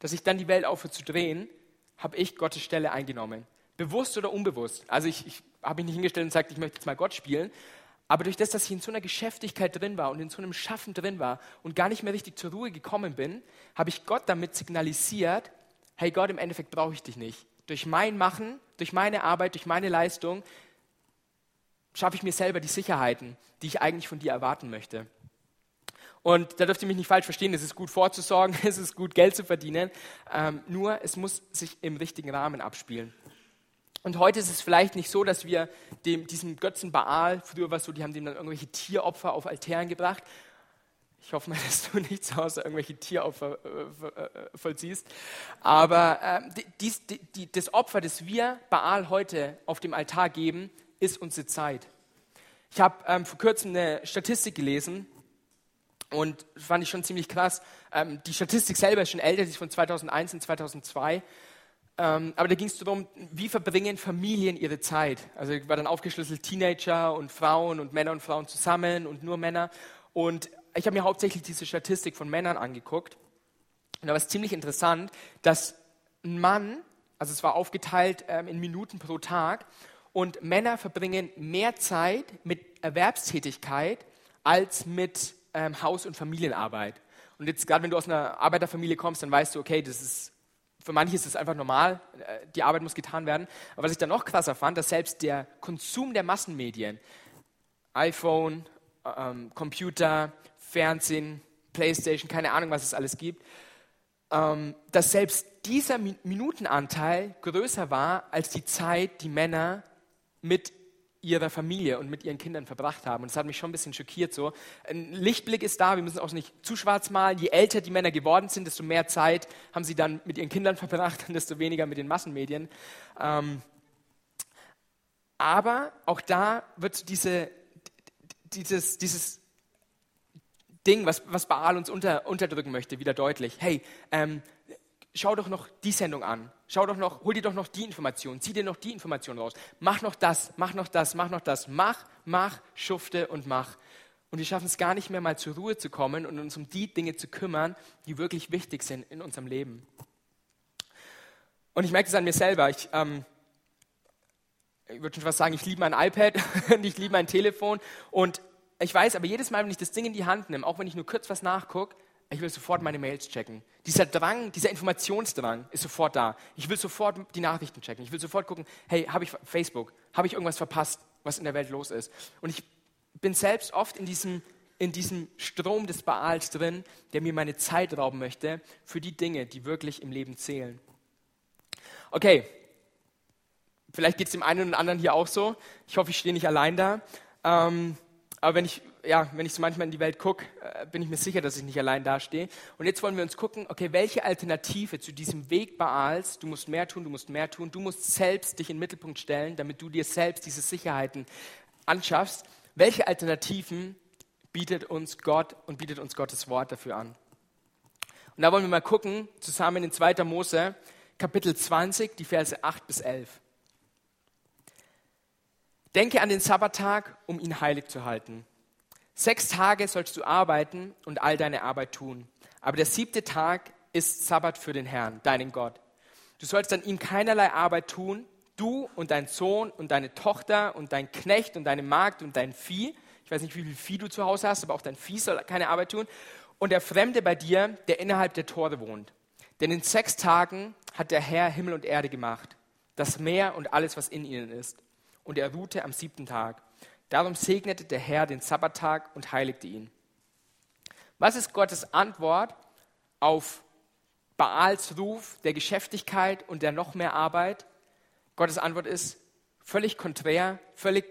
dass ich dann die Welt aufhöre zu drehen, habe ich Gottes Stelle eingenommen. Bewusst oder unbewusst. Also ich, ich habe mich nicht hingestellt und gesagt, ich möchte jetzt mal Gott spielen. Aber durch das, dass ich in so einer Geschäftigkeit drin war und in so einem Schaffen drin war und gar nicht mehr richtig zur Ruhe gekommen bin, habe ich Gott damit signalisiert, hey Gott, im Endeffekt brauche ich dich nicht. Durch mein Machen, durch meine Arbeit, durch meine Leistung schaffe ich mir selber die Sicherheiten, die ich eigentlich von dir erwarten möchte. Und da dürft ihr mich nicht falsch verstehen, es ist gut vorzusorgen, es ist gut Geld zu verdienen, ähm, nur es muss sich im richtigen Rahmen abspielen. Und heute ist es vielleicht nicht so, dass wir dem, diesem Götzen Baal, früher war es so, die haben dem dann irgendwelche Tieropfer auf Altären gebracht. Ich hoffe mal, dass du nicht zu Hause irgendwelche Tieropfer äh, äh vollziehst. Aber äh, dies, die, die, das Opfer, das wir Baal heute auf dem Altar geben, ist unsere Zeit. Ich habe ähm, vor kurzem eine Statistik gelesen und fand ich schon ziemlich krass. Ähm, die Statistik selber ist schon älter, die ist von 2001 und 2002. Ähm, aber da ging es darum, wie verbringen Familien ihre Zeit. Also war dann aufgeschlüsselt Teenager und Frauen und Männer und Frauen zusammen und nur Männer. Und ich habe mir hauptsächlich diese Statistik von Männern angeguckt. Und da war es ziemlich interessant, dass ein Mann, also es war aufgeteilt ähm, in Minuten pro Tag, und Männer verbringen mehr Zeit mit Erwerbstätigkeit als mit ähm, Haus- und Familienarbeit. Und jetzt gerade wenn du aus einer Arbeiterfamilie kommst, dann weißt du, okay, das ist für manche ist es einfach normal, äh, die Arbeit muss getan werden. Aber was ich dann noch krasser fand, dass selbst der Konsum der Massenmedien, iPhone, ähm, Computer, Fernsehen, Playstation, keine Ahnung, was es alles gibt, ähm, dass selbst dieser Minutenanteil größer war als die Zeit, die Männer mit ihrer Familie und mit ihren Kindern verbracht haben. Und das hat mich schon ein bisschen schockiert. So. Ein Lichtblick ist da, wir müssen auch nicht zu schwarz malen. Je älter die Männer geworden sind, desto mehr Zeit haben sie dann mit ihren Kindern verbracht und desto weniger mit den Massenmedien. Ähm, aber auch da wird diese, dieses, dieses Ding, was, was Baal uns unter, unterdrücken möchte, wieder deutlich. Hey, ähm, schau doch noch die Sendung an. Schau doch noch, hol dir doch noch die Information, zieh dir noch die Information raus. Mach noch das, mach noch das, mach noch das. Mach, mach, schufte und mach. Und wir schaffen es gar nicht mehr mal zur Ruhe zu kommen und uns um die Dinge zu kümmern, die wirklich wichtig sind in unserem Leben. Und ich merke es an mir selber. Ich, ähm, ich würde schon fast sagen, ich liebe mein iPad und ich liebe mein Telefon. Und ich weiß aber jedes Mal, wenn ich das Ding in die Hand nehme, auch wenn ich nur kurz was nachgucke, ich will sofort meine Mails checken. Dieser Drang, dieser Informationsdrang ist sofort da. Ich will sofort die Nachrichten checken. Ich will sofort gucken, hey, habe ich Facebook? Habe ich irgendwas verpasst, was in der Welt los ist? Und ich bin selbst oft in diesem, in diesem Strom des Baals drin, der mir meine Zeit rauben möchte für die Dinge, die wirklich im Leben zählen. Okay, vielleicht geht es dem einen oder anderen hier auch so. Ich hoffe, ich stehe nicht allein da. Ähm, aber wenn ich, ja, wenn ich so manchmal in die Welt gucke, äh, bin ich mir sicher, dass ich nicht allein dastehe. Und jetzt wollen wir uns gucken, okay, welche Alternative zu diesem Weg Baals, du musst mehr tun, du musst mehr tun, du musst selbst dich in den Mittelpunkt stellen, damit du dir selbst diese Sicherheiten anschaffst. Welche Alternativen bietet uns Gott und bietet uns Gottes Wort dafür an? Und da wollen wir mal gucken, zusammen in 2. Mose, Kapitel 20, die Verse 8 bis 11. Denke an den Sabbattag, um ihn heilig zu halten. Sechs Tage sollst du arbeiten und all deine Arbeit tun. Aber der siebte Tag ist Sabbat für den Herrn, deinen Gott. Du sollst an ihm keinerlei Arbeit tun, du und dein Sohn und deine Tochter und dein Knecht und deine Magd und dein Vieh. Ich weiß nicht, wie viel Vieh du zu Hause hast, aber auch dein Vieh soll keine Arbeit tun. Und der Fremde bei dir, der innerhalb der Tore wohnt. Denn in sechs Tagen hat der Herr Himmel und Erde gemacht, das Meer und alles, was in ihnen ist und er ruhte am siebten Tag. Darum segnete der Herr den Sabbattag und heiligte ihn. Was ist Gottes Antwort auf Baals Ruf der Geschäftigkeit und der noch mehr Arbeit? Gottes Antwort ist völlig konträr, völlig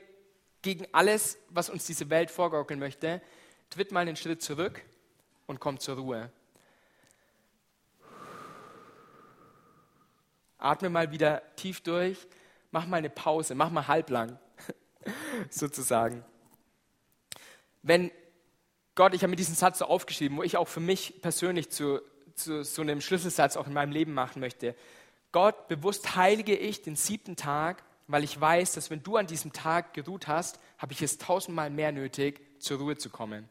gegen alles, was uns diese Welt vorgaukeln möchte. Tritt mal einen Schritt zurück und kommt zur Ruhe. Atme mal wieder tief durch mach mal eine Pause, mach mal halblang, sozusagen. Wenn Gott, ich habe mir diesen Satz so aufgeschrieben, wo ich auch für mich persönlich zu, zu so einem Schlüsselsatz auch in meinem Leben machen möchte. Gott, bewusst heilige ich den siebten Tag weil ich weiß, dass wenn du an diesem Tag geruht hast, habe ich es tausendmal mehr nötig, zur Ruhe zu kommen.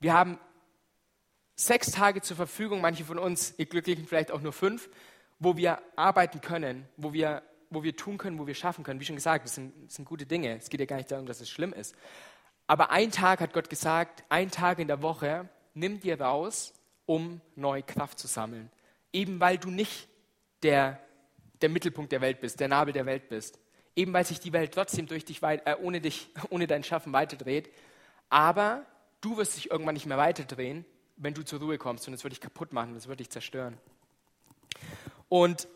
Wir haben sechs Tage zur Verfügung, manche von uns, ihr Glücklichen vielleicht auch nur fünf, wo wir arbeiten können, wo wir, wo wir tun können, wo wir schaffen können. Wie schon gesagt, das sind, das sind gute Dinge. Es geht ja gar nicht darum, dass es schlimm ist. Aber ein Tag hat Gott gesagt, ein Tag in der Woche, nimm dir raus, um neue Kraft zu sammeln. Eben weil du nicht der, der Mittelpunkt der Welt bist, der Nabel der Welt bist. Eben weil sich die Welt trotzdem durch dich, äh, ohne, dich, ohne dein Schaffen weiterdreht. Aber du wirst dich irgendwann nicht mehr weiterdrehen, wenn du zur Ruhe kommst und es wird dich kaputt machen, es wird dich zerstören. Und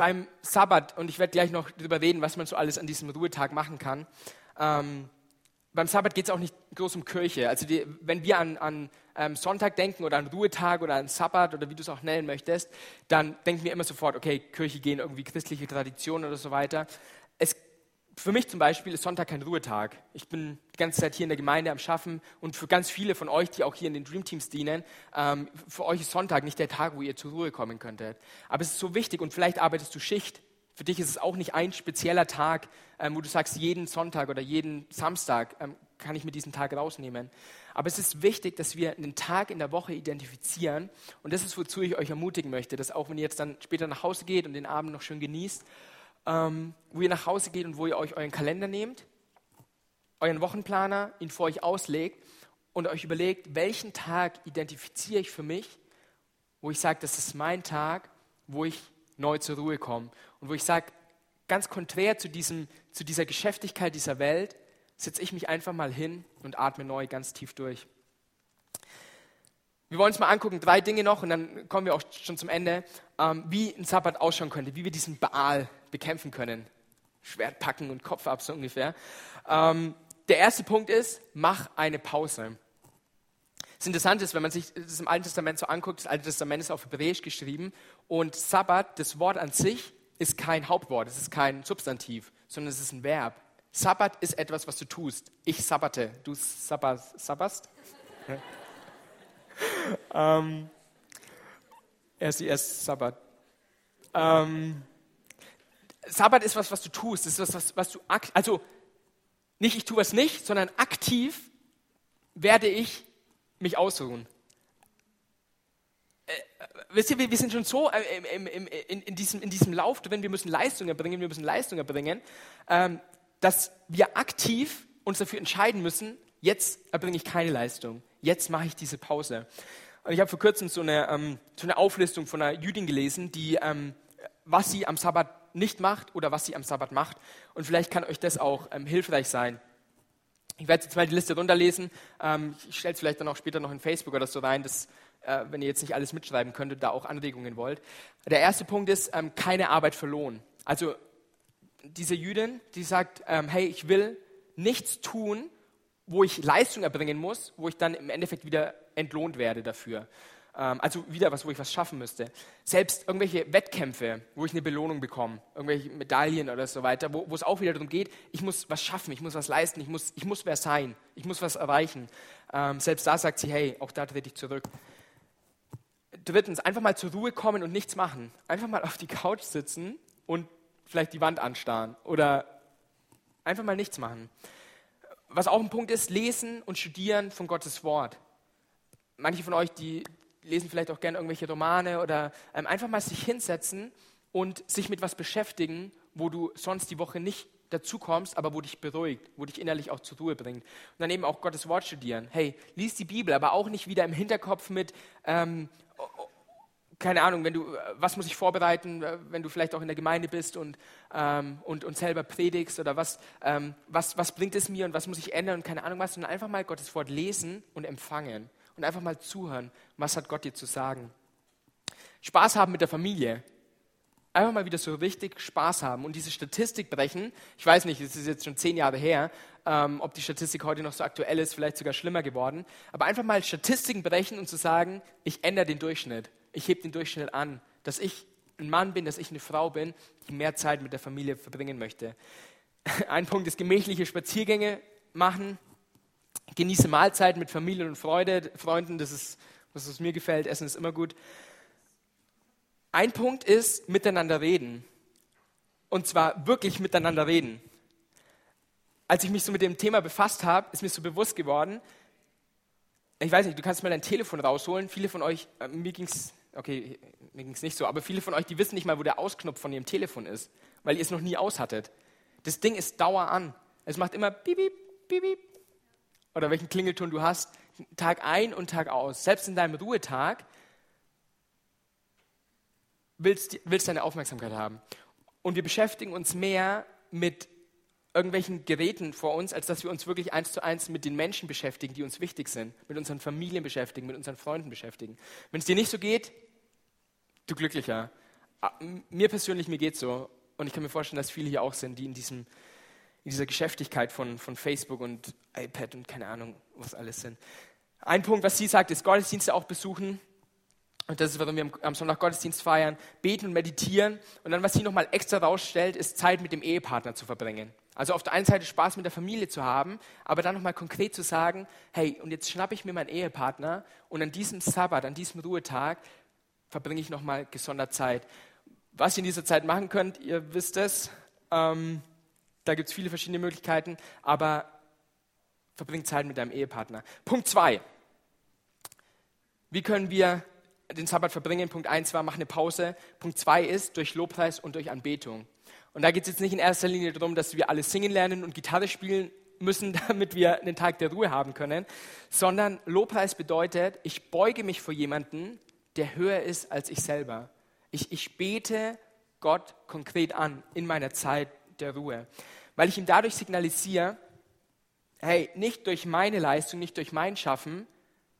beim Sabbat, und ich werde gleich noch darüber reden, was man so alles an diesem Ruhetag machen kann, ähm, beim Sabbat geht es auch nicht groß um Kirche. Also die, wenn wir an, an ähm, Sonntag denken oder an Ruhetag oder an Sabbat oder wie du es auch nennen möchtest, dann denken wir immer sofort, okay, Kirche gehen irgendwie christliche Traditionen oder so weiter. Es für mich zum Beispiel ist Sonntag kein Ruhetag. Ich bin die ganze Zeit hier in der Gemeinde am Schaffen und für ganz viele von euch, die auch hier in den Dream Teams dienen, ähm, für euch ist Sonntag nicht der Tag, wo ihr zur Ruhe kommen könntet. Aber es ist so wichtig und vielleicht arbeitest du Schicht. Für dich ist es auch nicht ein spezieller Tag, ähm, wo du sagst, jeden Sonntag oder jeden Samstag ähm, kann ich mir diesen Tag rausnehmen. Aber es ist wichtig, dass wir einen Tag in der Woche identifizieren und das ist, wozu ich euch ermutigen möchte, dass auch wenn ihr jetzt dann später nach Hause geht und den Abend noch schön genießt, ähm, wo ihr nach Hause geht und wo ihr euch euren Kalender nehmt, euren Wochenplaner, ihn vor euch auslegt und euch überlegt, welchen Tag identifiziere ich für mich, wo ich sage, das ist mein Tag, wo ich neu zur Ruhe komme. Und wo ich sage, ganz konträr zu, diesem, zu dieser Geschäftigkeit dieser Welt, setze ich mich einfach mal hin und atme neu ganz tief durch. Wir wollen uns mal angucken, drei Dinge noch und dann kommen wir auch schon zum Ende, ähm, wie ein Sabbat ausschauen könnte, wie wir diesen Baal bekämpfen können. Schwert packen und Kopf ab, so ungefähr. Ähm, der erste Punkt ist, mach eine Pause. Das Interessante ist, wenn man sich das im Alten Testament so anguckt, das Alte Testament ist auf Hebräisch geschrieben und Sabbat, das Wort an sich, ist kein Hauptwort, es ist kein Substantiv, sondern es ist ein Verb. Sabbat ist etwas, was du tust. Ich sabbate, du sabbast. sabbast? ähm, erst die erste Sabbat. Ähm, Sabbat ist was, was du tust. Das ist was, was, was du also nicht ich tue was nicht, sondern aktiv werde ich mich ausruhen. Äh, wisst ihr, wir, wir sind schon so äh, im, im, in, in, diesem, in diesem Lauf drin, wir müssen Leistung erbringen, wir müssen Leistung erbringen, ähm, dass wir aktiv uns dafür entscheiden müssen, jetzt erbringe ich keine Leistung, jetzt mache ich diese Pause. Und ich habe vor kurzem so eine, ähm, so eine Auflistung von einer Jüdin gelesen, die, ähm, was sie am Sabbat nicht macht oder was sie am Sabbat macht. Und vielleicht kann euch das auch ähm, hilfreich sein. Ich werde jetzt mal die Liste runterlesen. Ähm, ich stelle es vielleicht dann auch später noch in Facebook oder so rein, dass, äh, wenn ihr jetzt nicht alles mitschreiben könntet, da auch Anregungen wollt. Der erste Punkt ist, ähm, keine Arbeit für Lohn. Also diese Jüdin, die sagt, ähm, hey, ich will nichts tun, wo ich Leistung erbringen muss, wo ich dann im Endeffekt wieder entlohnt werde dafür. Ähm, also wieder was, wo ich was schaffen müsste. Selbst irgendwelche Wettkämpfe, wo ich eine Belohnung bekomme, irgendwelche Medaillen oder so weiter, wo, wo es auch wieder darum geht, ich muss was schaffen, ich muss was leisten, ich muss, ich muss wer sein, ich muss was erreichen. Ähm, selbst da sagt sie, hey, auch da trete ich zurück. Drittens, einfach mal zur Ruhe kommen und nichts machen. Einfach mal auf die Couch sitzen und vielleicht die Wand anstarren oder einfach mal nichts machen. Was auch ein Punkt ist, lesen und studieren von Gottes Wort. Manche von euch, die, lesen vielleicht auch gerne irgendwelche Romane oder ähm, einfach mal sich hinsetzen und sich mit was beschäftigen, wo du sonst die Woche nicht dazu kommst, aber wo dich beruhigt, wo dich innerlich auch zur Ruhe bringt. Und dann eben auch Gottes Wort studieren. Hey, lies die Bibel, aber auch nicht wieder im Hinterkopf mit, ähm, keine Ahnung, wenn du, was muss ich vorbereiten, wenn du vielleicht auch in der Gemeinde bist und, ähm, und, und selber predigst oder was, ähm, was, was bringt es mir und was muss ich ändern und keine Ahnung was, sondern einfach mal Gottes Wort lesen und empfangen und einfach mal zuhören, was hat Gott dir zu sagen. Spaß haben mit der Familie. Einfach mal wieder so richtig Spaß haben und diese Statistik brechen. Ich weiß nicht, es ist jetzt schon zehn Jahre her, ähm, ob die Statistik heute noch so aktuell ist, vielleicht sogar schlimmer geworden. Aber einfach mal Statistiken brechen und zu sagen, ich ändere den Durchschnitt. Ich hebe den Durchschnitt an, dass ich ein Mann bin, dass ich eine Frau bin, die mehr Zeit mit der Familie verbringen möchte. Ein Punkt ist gemächliche Spaziergänge machen, Genieße Mahlzeiten mit Familie und Freude, Freunden, das ist, was mir gefällt. Essen ist immer gut. Ein Punkt ist miteinander reden. Und zwar wirklich miteinander reden. Als ich mich so mit dem Thema befasst habe, ist mir so bewusst geworden, ich weiß nicht, du kannst mal dein Telefon rausholen. Viele von euch, äh, mir ging es, okay, mir ging es nicht so, aber viele von euch, die wissen nicht mal, wo der Ausknopf von ihrem Telefon ist, weil ihr es noch nie aushattet. Das Ding ist dauer an. Es macht immer piep, piep, piep. Oder welchen Klingelton du hast, Tag ein und Tag aus. Selbst in deinem Ruhetag willst, willst deine Aufmerksamkeit haben. Und wir beschäftigen uns mehr mit irgendwelchen Geräten vor uns, als dass wir uns wirklich eins zu eins mit den Menschen beschäftigen, die uns wichtig sind, mit unseren Familien beschäftigen, mit unseren Freunden beschäftigen. Wenn es dir nicht so geht, du glücklicher. Ah, mir persönlich, mir geht so. Und ich kann mir vorstellen, dass viele hier auch sind, die in, diesem, in dieser Geschäftigkeit von, von Facebook und iPad und keine Ahnung, was alles sind. Ein Punkt, was sie sagt, ist Gottesdienste auch besuchen. Und das ist, warum wir am Sonntag Gottesdienst feiern, beten und meditieren. Und dann, was sie nochmal extra rausstellt, ist Zeit mit dem Ehepartner zu verbringen. Also auf der einen Seite Spaß mit der Familie zu haben, aber dann nochmal konkret zu sagen, hey, und jetzt schnappe ich mir meinen Ehepartner und an diesem Sabbat, an diesem Ruhetag verbringe ich nochmal gesondert Zeit. Was ihr in dieser Zeit machen könnt, ihr wisst es, ähm, da gibt es viele verschiedene Möglichkeiten, aber verbringt Zeit mit deinem Ehepartner. Punkt zwei. Wie können wir den Sabbat verbringen. Punkt 1 war, mach eine Pause. Punkt 2 ist durch Lobpreis und durch Anbetung. Und da geht es jetzt nicht in erster Linie darum, dass wir alle singen lernen und Gitarre spielen müssen, damit wir einen Tag der Ruhe haben können, sondern Lobpreis bedeutet, ich beuge mich vor jemanden, der höher ist als ich selber. Ich, ich bete Gott konkret an in meiner Zeit der Ruhe, weil ich ihm dadurch signalisiere, hey, nicht durch meine Leistung, nicht durch mein Schaffen,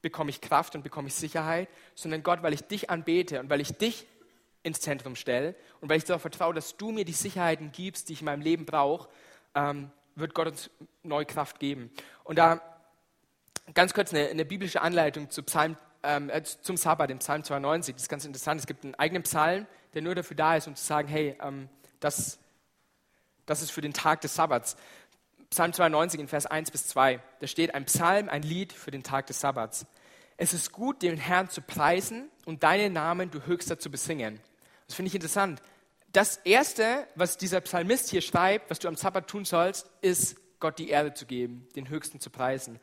bekomme ich Kraft und bekomme ich Sicherheit, sondern Gott, weil ich dich anbete und weil ich dich ins Zentrum stelle und weil ich darauf vertraue, dass du mir die Sicherheiten gibst, die ich in meinem Leben brauche, ähm, wird Gott uns neue Kraft geben. Und da ganz kurz eine, eine biblische Anleitung zu Psalm, ähm, äh, zum Sabbat, im Psalm 92. Das ist ganz interessant. Es gibt einen eigenen Psalm, der nur dafür da ist, um zu sagen, hey, ähm, das, das ist für den Tag des Sabbats. Psalm 92 in Vers 1 bis 2. Da steht ein Psalm, ein Lied für den Tag des Sabbats. Es ist gut, den Herrn zu preisen und deinen Namen, du Höchster, zu besingen. Das finde ich interessant. Das Erste, was dieser Psalmist hier schreibt, was du am Sabbat tun sollst, ist, Gott die Erde zu geben, den Höchsten zu preisen.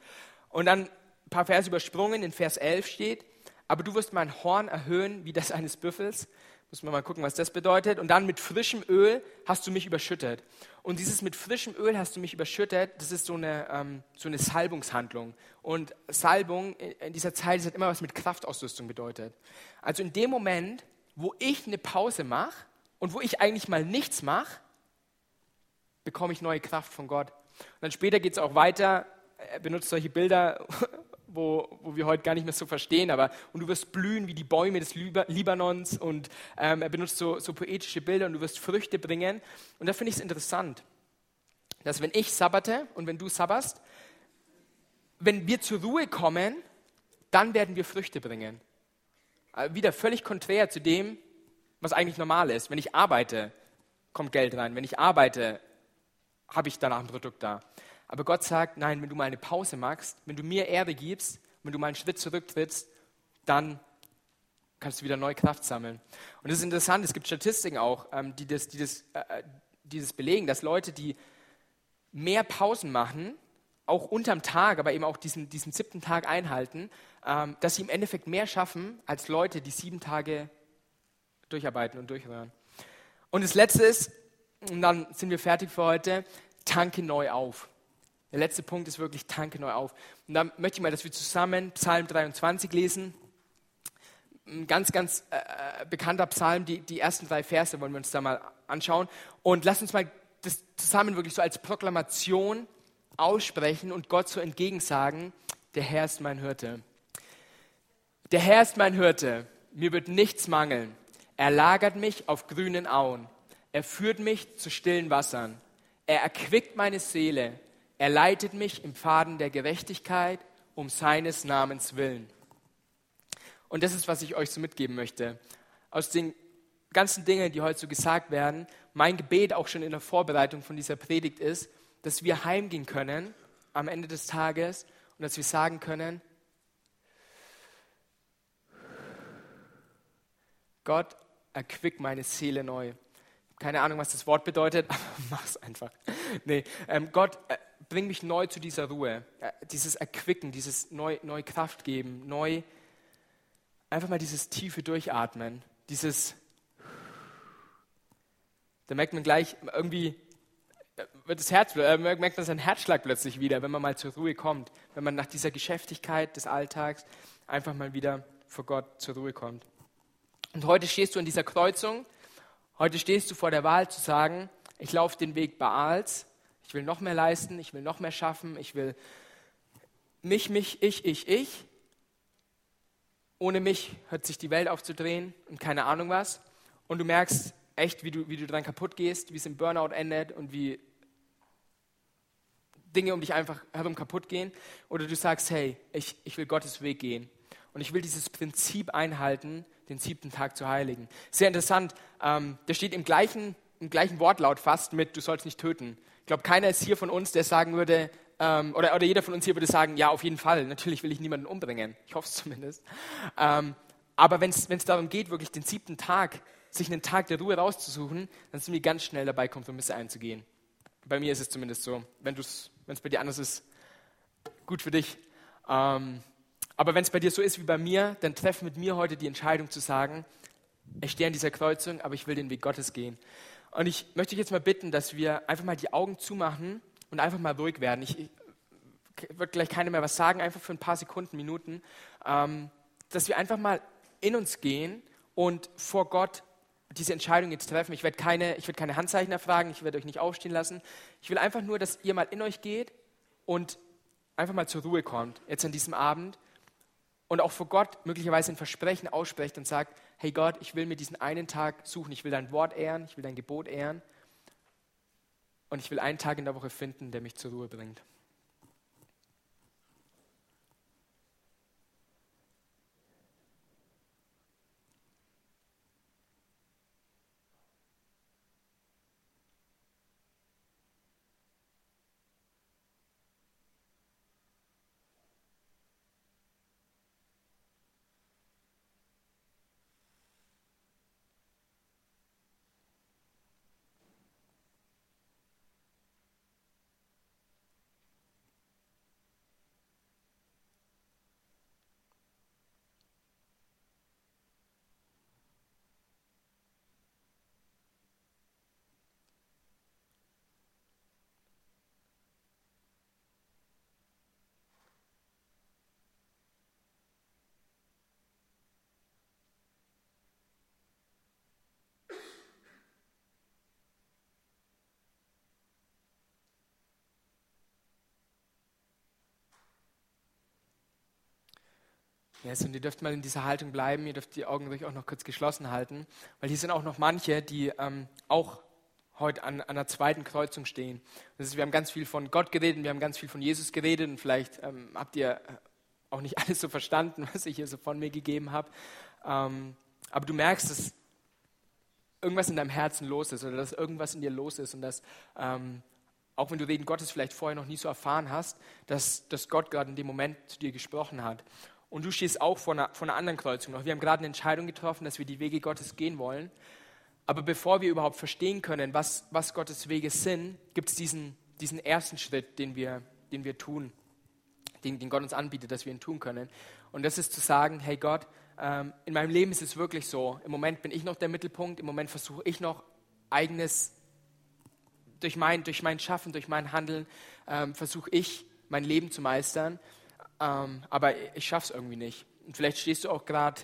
Und dann ein paar Verse übersprungen, in Vers 11 steht, aber du wirst mein Horn erhöhen wie das eines Büffels muss man mal gucken, was das bedeutet. Und dann mit frischem Öl hast du mich überschüttet. Und dieses mit frischem Öl hast du mich überschüttet, das ist so eine, ähm, so eine Salbungshandlung. Und Salbung in dieser Zeit hat immer was mit Kraftausrüstung bedeutet. Also in dem Moment, wo ich eine Pause mache und wo ich eigentlich mal nichts mache, bekomme ich neue Kraft von Gott. Und dann später geht es auch weiter. Er benutzt solche Bilder, wo, wo wir heute gar nicht mehr so verstehen, aber und du wirst blühen wie die Bäume des Libanons und ähm, er benutzt so, so poetische Bilder und du wirst Früchte bringen. Und da finde ich es interessant, dass wenn ich sabbate und wenn du sabberst, wenn wir zur Ruhe kommen, dann werden wir Früchte bringen. Äh, wieder völlig konträr zu dem, was eigentlich normal ist. Wenn ich arbeite, kommt Geld rein. Wenn ich arbeite, habe ich danach ein Produkt da. Aber Gott sagt, nein, wenn du mal eine Pause machst, wenn du mir Erde gibst, wenn du mal einen Schritt zurücktrittst, dann kannst du wieder neue Kraft sammeln. Und das ist interessant, es gibt Statistiken auch, ähm, die, das, die, das, äh, die das belegen, dass Leute, die mehr Pausen machen, auch unterm Tag, aber eben auch diesen, diesen siebten Tag einhalten, ähm, dass sie im Endeffekt mehr schaffen als Leute, die sieben Tage durcharbeiten und durchhören. Und das Letzte ist, und dann sind wir fertig für heute, tanke neu auf. Der letzte Punkt ist wirklich, tanke neu auf. Und da möchte ich mal, dass wir zusammen Psalm 23 lesen. Ein ganz, ganz äh, bekannter Psalm, die, die ersten drei Verse wollen wir uns da mal anschauen. Und lass uns mal das zusammen wirklich so als Proklamation aussprechen und Gott so entgegensagen, der Herr ist mein Hirte. Der Herr ist mein Hirte, mir wird nichts mangeln. Er lagert mich auf grünen Auen. Er führt mich zu stillen Wassern. Er erquickt meine Seele. Er leitet mich im Pfaden der Gerechtigkeit um seines Namens willen. Und das ist, was ich euch so mitgeben möchte. Aus den ganzen Dingen, die heute so gesagt werden, mein Gebet auch schon in der Vorbereitung von dieser Predigt ist, dass wir heimgehen können am Ende des Tages und dass wir sagen können, Gott, erquick meine Seele neu. Keine Ahnung, was das Wort bedeutet, aber mach's einfach. Nee, ähm, Gott, äh, bring mich neu zu dieser Ruhe. Äh, dieses Erquicken, dieses neu, neu Kraft geben, neu, einfach mal dieses tiefe Durchatmen, dieses, da merkt man gleich irgendwie, äh, wird das Herz, äh, merkt man seinen Herzschlag plötzlich wieder, wenn man mal zur Ruhe kommt, wenn man nach dieser Geschäftigkeit des Alltags einfach mal wieder vor Gott zur Ruhe kommt. Und heute stehst du an dieser Kreuzung, heute stehst du vor der Wahl zu sagen, ich laufe den Weg Baals, ich will noch mehr leisten, ich will noch mehr schaffen, ich will mich, mich, ich, ich, ich. Ohne mich hört sich die Welt aufzudrehen und keine Ahnung was. Und du merkst echt, wie du, wie du dran kaputt gehst, wie es im Burnout endet und wie Dinge um dich einfach herum kaputt gehen. Oder du sagst, hey, ich, ich will Gottes Weg gehen. Und ich will dieses Prinzip einhalten, den siebten Tag zu heiligen. Sehr interessant, ähm, der steht im gleichen, im gleichen Wortlaut fast mit, du sollst nicht töten. Glaube, keiner ist hier von uns, der sagen würde, ähm, oder, oder jeder von uns hier würde sagen, ja, auf jeden Fall, natürlich will ich niemanden umbringen. Ich hoffe es zumindest. Ähm, aber wenn es darum geht, wirklich den siebten Tag, sich einen Tag der Ruhe rauszusuchen, dann sind wir ganz schnell dabei, Kompromisse einzugehen. Bei mir ist es zumindest so. Wenn es bei dir anders ist, gut für dich. Ähm, aber wenn es bei dir so ist wie bei mir, dann treff mit mir heute die Entscheidung zu sagen, ich stehe an dieser Kreuzung, aber ich will den Weg Gottes gehen. Und ich möchte jetzt mal bitten, dass wir einfach mal die Augen zumachen und einfach mal ruhig werden. Ich, ich wird gleich keiner mehr was sagen, einfach für ein paar Sekunden, Minuten, ähm, dass wir einfach mal in uns gehen und vor Gott diese Entscheidung jetzt treffen. Ich werde keine, ich werde keine Handzeichen erfragen, ich werde euch nicht aufstehen lassen. Ich will einfach nur, dass ihr mal in euch geht und einfach mal zur Ruhe kommt, jetzt an diesem Abend und auch vor Gott möglicherweise ein Versprechen aussprecht und sagt, hey Gott, ich will mir diesen einen Tag suchen, ich will dein Wort ehren, ich will dein Gebot ehren und ich will einen Tag in der Woche finden, der mich zur Ruhe bringt. Yes, und ihr dürft mal in dieser Haltung bleiben, ihr dürft die Augen ruhig auch noch kurz geschlossen halten, weil hier sind auch noch manche, die ähm, auch heute an, an einer zweiten Kreuzung stehen. Das ist, wir haben ganz viel von Gott geredet, wir haben ganz viel von Jesus geredet und vielleicht ähm, habt ihr äh, auch nicht alles so verstanden, was ich hier so von mir gegeben habe. Ähm, aber du merkst, dass irgendwas in deinem Herzen los ist oder dass irgendwas in dir los ist und dass, ähm, auch wenn du Reden Gottes vielleicht vorher noch nie so erfahren hast, dass, dass Gott gerade in dem Moment zu dir gesprochen hat. Und du stehst auch vor einer, vor einer anderen Kreuzung noch. Wir haben gerade eine Entscheidung getroffen, dass wir die Wege Gottes gehen wollen. Aber bevor wir überhaupt verstehen können, was, was Gottes Wege sind, gibt es diesen, diesen ersten Schritt, den wir, den wir tun, den, den Gott uns anbietet, dass wir ihn tun können. Und das ist zu sagen, hey Gott, ähm, in meinem Leben ist es wirklich so. Im Moment bin ich noch der Mittelpunkt, im Moment versuche ich noch eigenes, durch mein, durch mein Schaffen, durch mein Handeln, ähm, versuche ich mein Leben zu meistern ähm, aber ich schaffe es irgendwie nicht. Und vielleicht stehst du auch gerade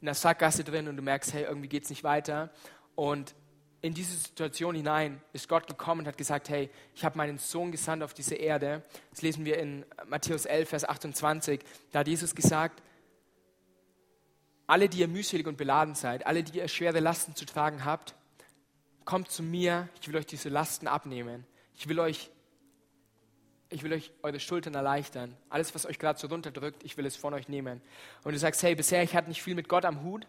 in der Sackgasse drin und du merkst, hey, irgendwie geht es nicht weiter. Und in diese Situation hinein ist Gott gekommen und hat gesagt, hey, ich habe meinen Sohn gesandt auf diese Erde. Das lesen wir in Matthäus 11, Vers 28. Da hat Jesus gesagt, alle, die ihr mühselig und beladen seid, alle, die ihr schwere Lasten zu tragen habt, kommt zu mir, ich will euch diese Lasten abnehmen. Ich will euch ich will euch eure Schultern erleichtern. Alles, was euch gerade so runterdrückt, ich will es von euch nehmen. Und du sagst, hey, bisher ich hatte nicht viel mit Gott am Hut.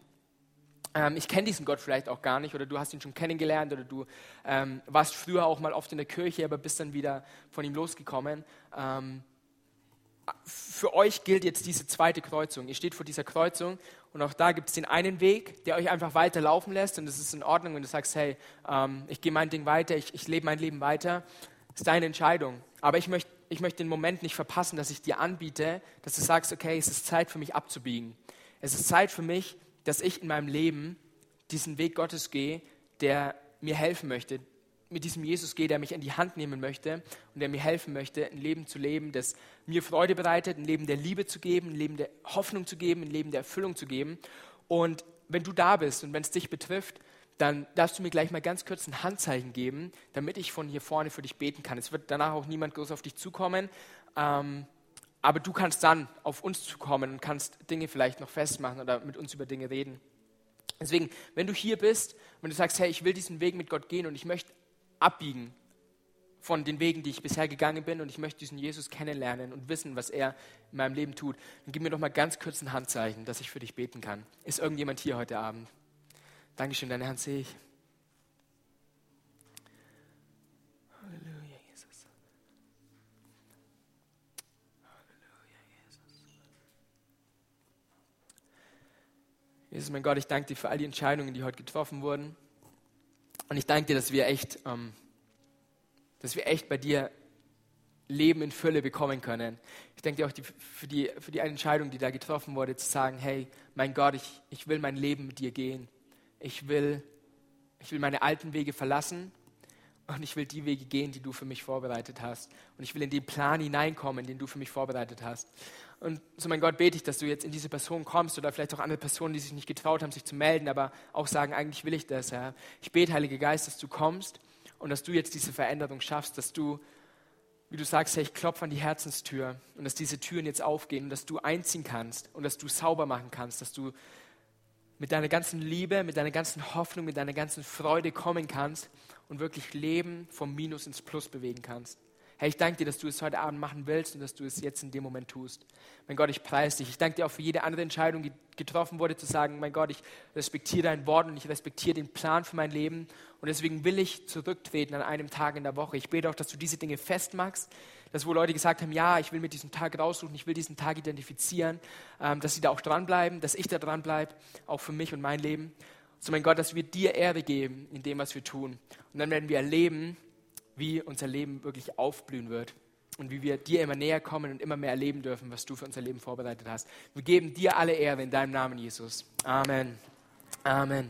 Ähm, ich kenne diesen Gott vielleicht auch gar nicht oder du hast ihn schon kennengelernt oder du ähm, warst früher auch mal oft in der Kirche, aber bist dann wieder von ihm losgekommen. Ähm, für euch gilt jetzt diese zweite Kreuzung. Ihr steht vor dieser Kreuzung und auch da gibt es den einen Weg, der euch einfach weiterlaufen lässt und es ist in Ordnung, wenn du sagst, hey, ähm, ich gehe mein Ding weiter, ich, ich lebe mein Leben weiter. Das ist deine Entscheidung. Aber ich möchte ich möchte den Moment nicht verpassen, dass ich dir anbiete, dass du sagst, okay, es ist Zeit für mich abzubiegen. Es ist Zeit für mich, dass ich in meinem Leben diesen Weg Gottes gehe, der mir helfen möchte, mit diesem Jesus gehe, der mich in die Hand nehmen möchte und der mir helfen möchte, ein Leben zu leben, das mir Freude bereitet, ein Leben der Liebe zu geben, ein Leben der Hoffnung zu geben, ein Leben der Erfüllung zu geben. Und wenn du da bist und wenn es dich betrifft, dann darfst du mir gleich mal ganz kurz ein Handzeichen geben, damit ich von hier vorne für dich beten kann. Es wird danach auch niemand groß auf dich zukommen, ähm, aber du kannst dann auf uns zukommen und kannst Dinge vielleicht noch festmachen oder mit uns über Dinge reden. Deswegen, wenn du hier bist, wenn du sagst, hey, ich will diesen Weg mit Gott gehen und ich möchte abbiegen von den Wegen, die ich bisher gegangen bin und ich möchte diesen Jesus kennenlernen und wissen, was er in meinem Leben tut, dann gib mir doch mal ganz kurz ein Handzeichen, dass ich für dich beten kann. Ist irgendjemand hier heute Abend? Dankeschön, deine Hand sehe ich. Halleluja, Jesus. Halleluja, Jesus. Jesus, mein Gott, ich danke dir für all die Entscheidungen, die heute getroffen wurden. Und ich danke dir, dass wir echt, ähm, dass wir echt bei dir Leben in Fülle bekommen können. Ich denke dir auch die, für, die, für die Entscheidung, die da getroffen wurde, zu sagen, hey, mein Gott, ich, ich will mein Leben mit dir gehen. Ich will, ich will meine alten Wege verlassen und ich will die Wege gehen, die du für mich vorbereitet hast. Und ich will in den Plan hineinkommen, den du für mich vorbereitet hast. Und so, mein Gott, bete ich, dass du jetzt in diese Person kommst oder vielleicht auch andere Personen, die sich nicht getraut haben, sich zu melden, aber auch sagen, eigentlich will ich das, Herr. Ich bete, Heiliger Geist, dass du kommst und dass du jetzt diese Veränderung schaffst, dass du, wie du sagst, Herr, ich klopfe an die Herzenstür und dass diese Türen jetzt aufgehen und dass du einziehen kannst und dass du sauber machen kannst, dass du mit deiner ganzen Liebe, mit deiner ganzen Hoffnung, mit deiner ganzen Freude kommen kannst und wirklich Leben vom Minus ins Plus bewegen kannst. Herr, ich danke dir, dass du es heute Abend machen willst und dass du es jetzt in dem Moment tust. Mein Gott, ich preise dich. Ich danke dir auch für jede andere Entscheidung, die getroffen wurde, zu sagen, mein Gott, ich respektiere dein Wort und ich respektiere den Plan für mein Leben. Und deswegen will ich zurücktreten an einem Tag in der Woche. Ich bete auch, dass du diese Dinge festmachst, dass wo Leute gesagt haben, ja, ich will mir diesen Tag raussuchen, ich will diesen Tag identifizieren, ähm, dass sie da auch dranbleiben, dass ich da dranbleibe, auch für mich und mein Leben. So, mein Gott, dass wir dir Ehre geben in dem, was wir tun. Und dann werden wir erleben, wie unser Leben wirklich aufblühen wird und wie wir dir immer näher kommen und immer mehr erleben dürfen, was du für unser Leben vorbereitet hast. Wir geben dir alle Ehre in deinem Namen, Jesus. Amen. Amen.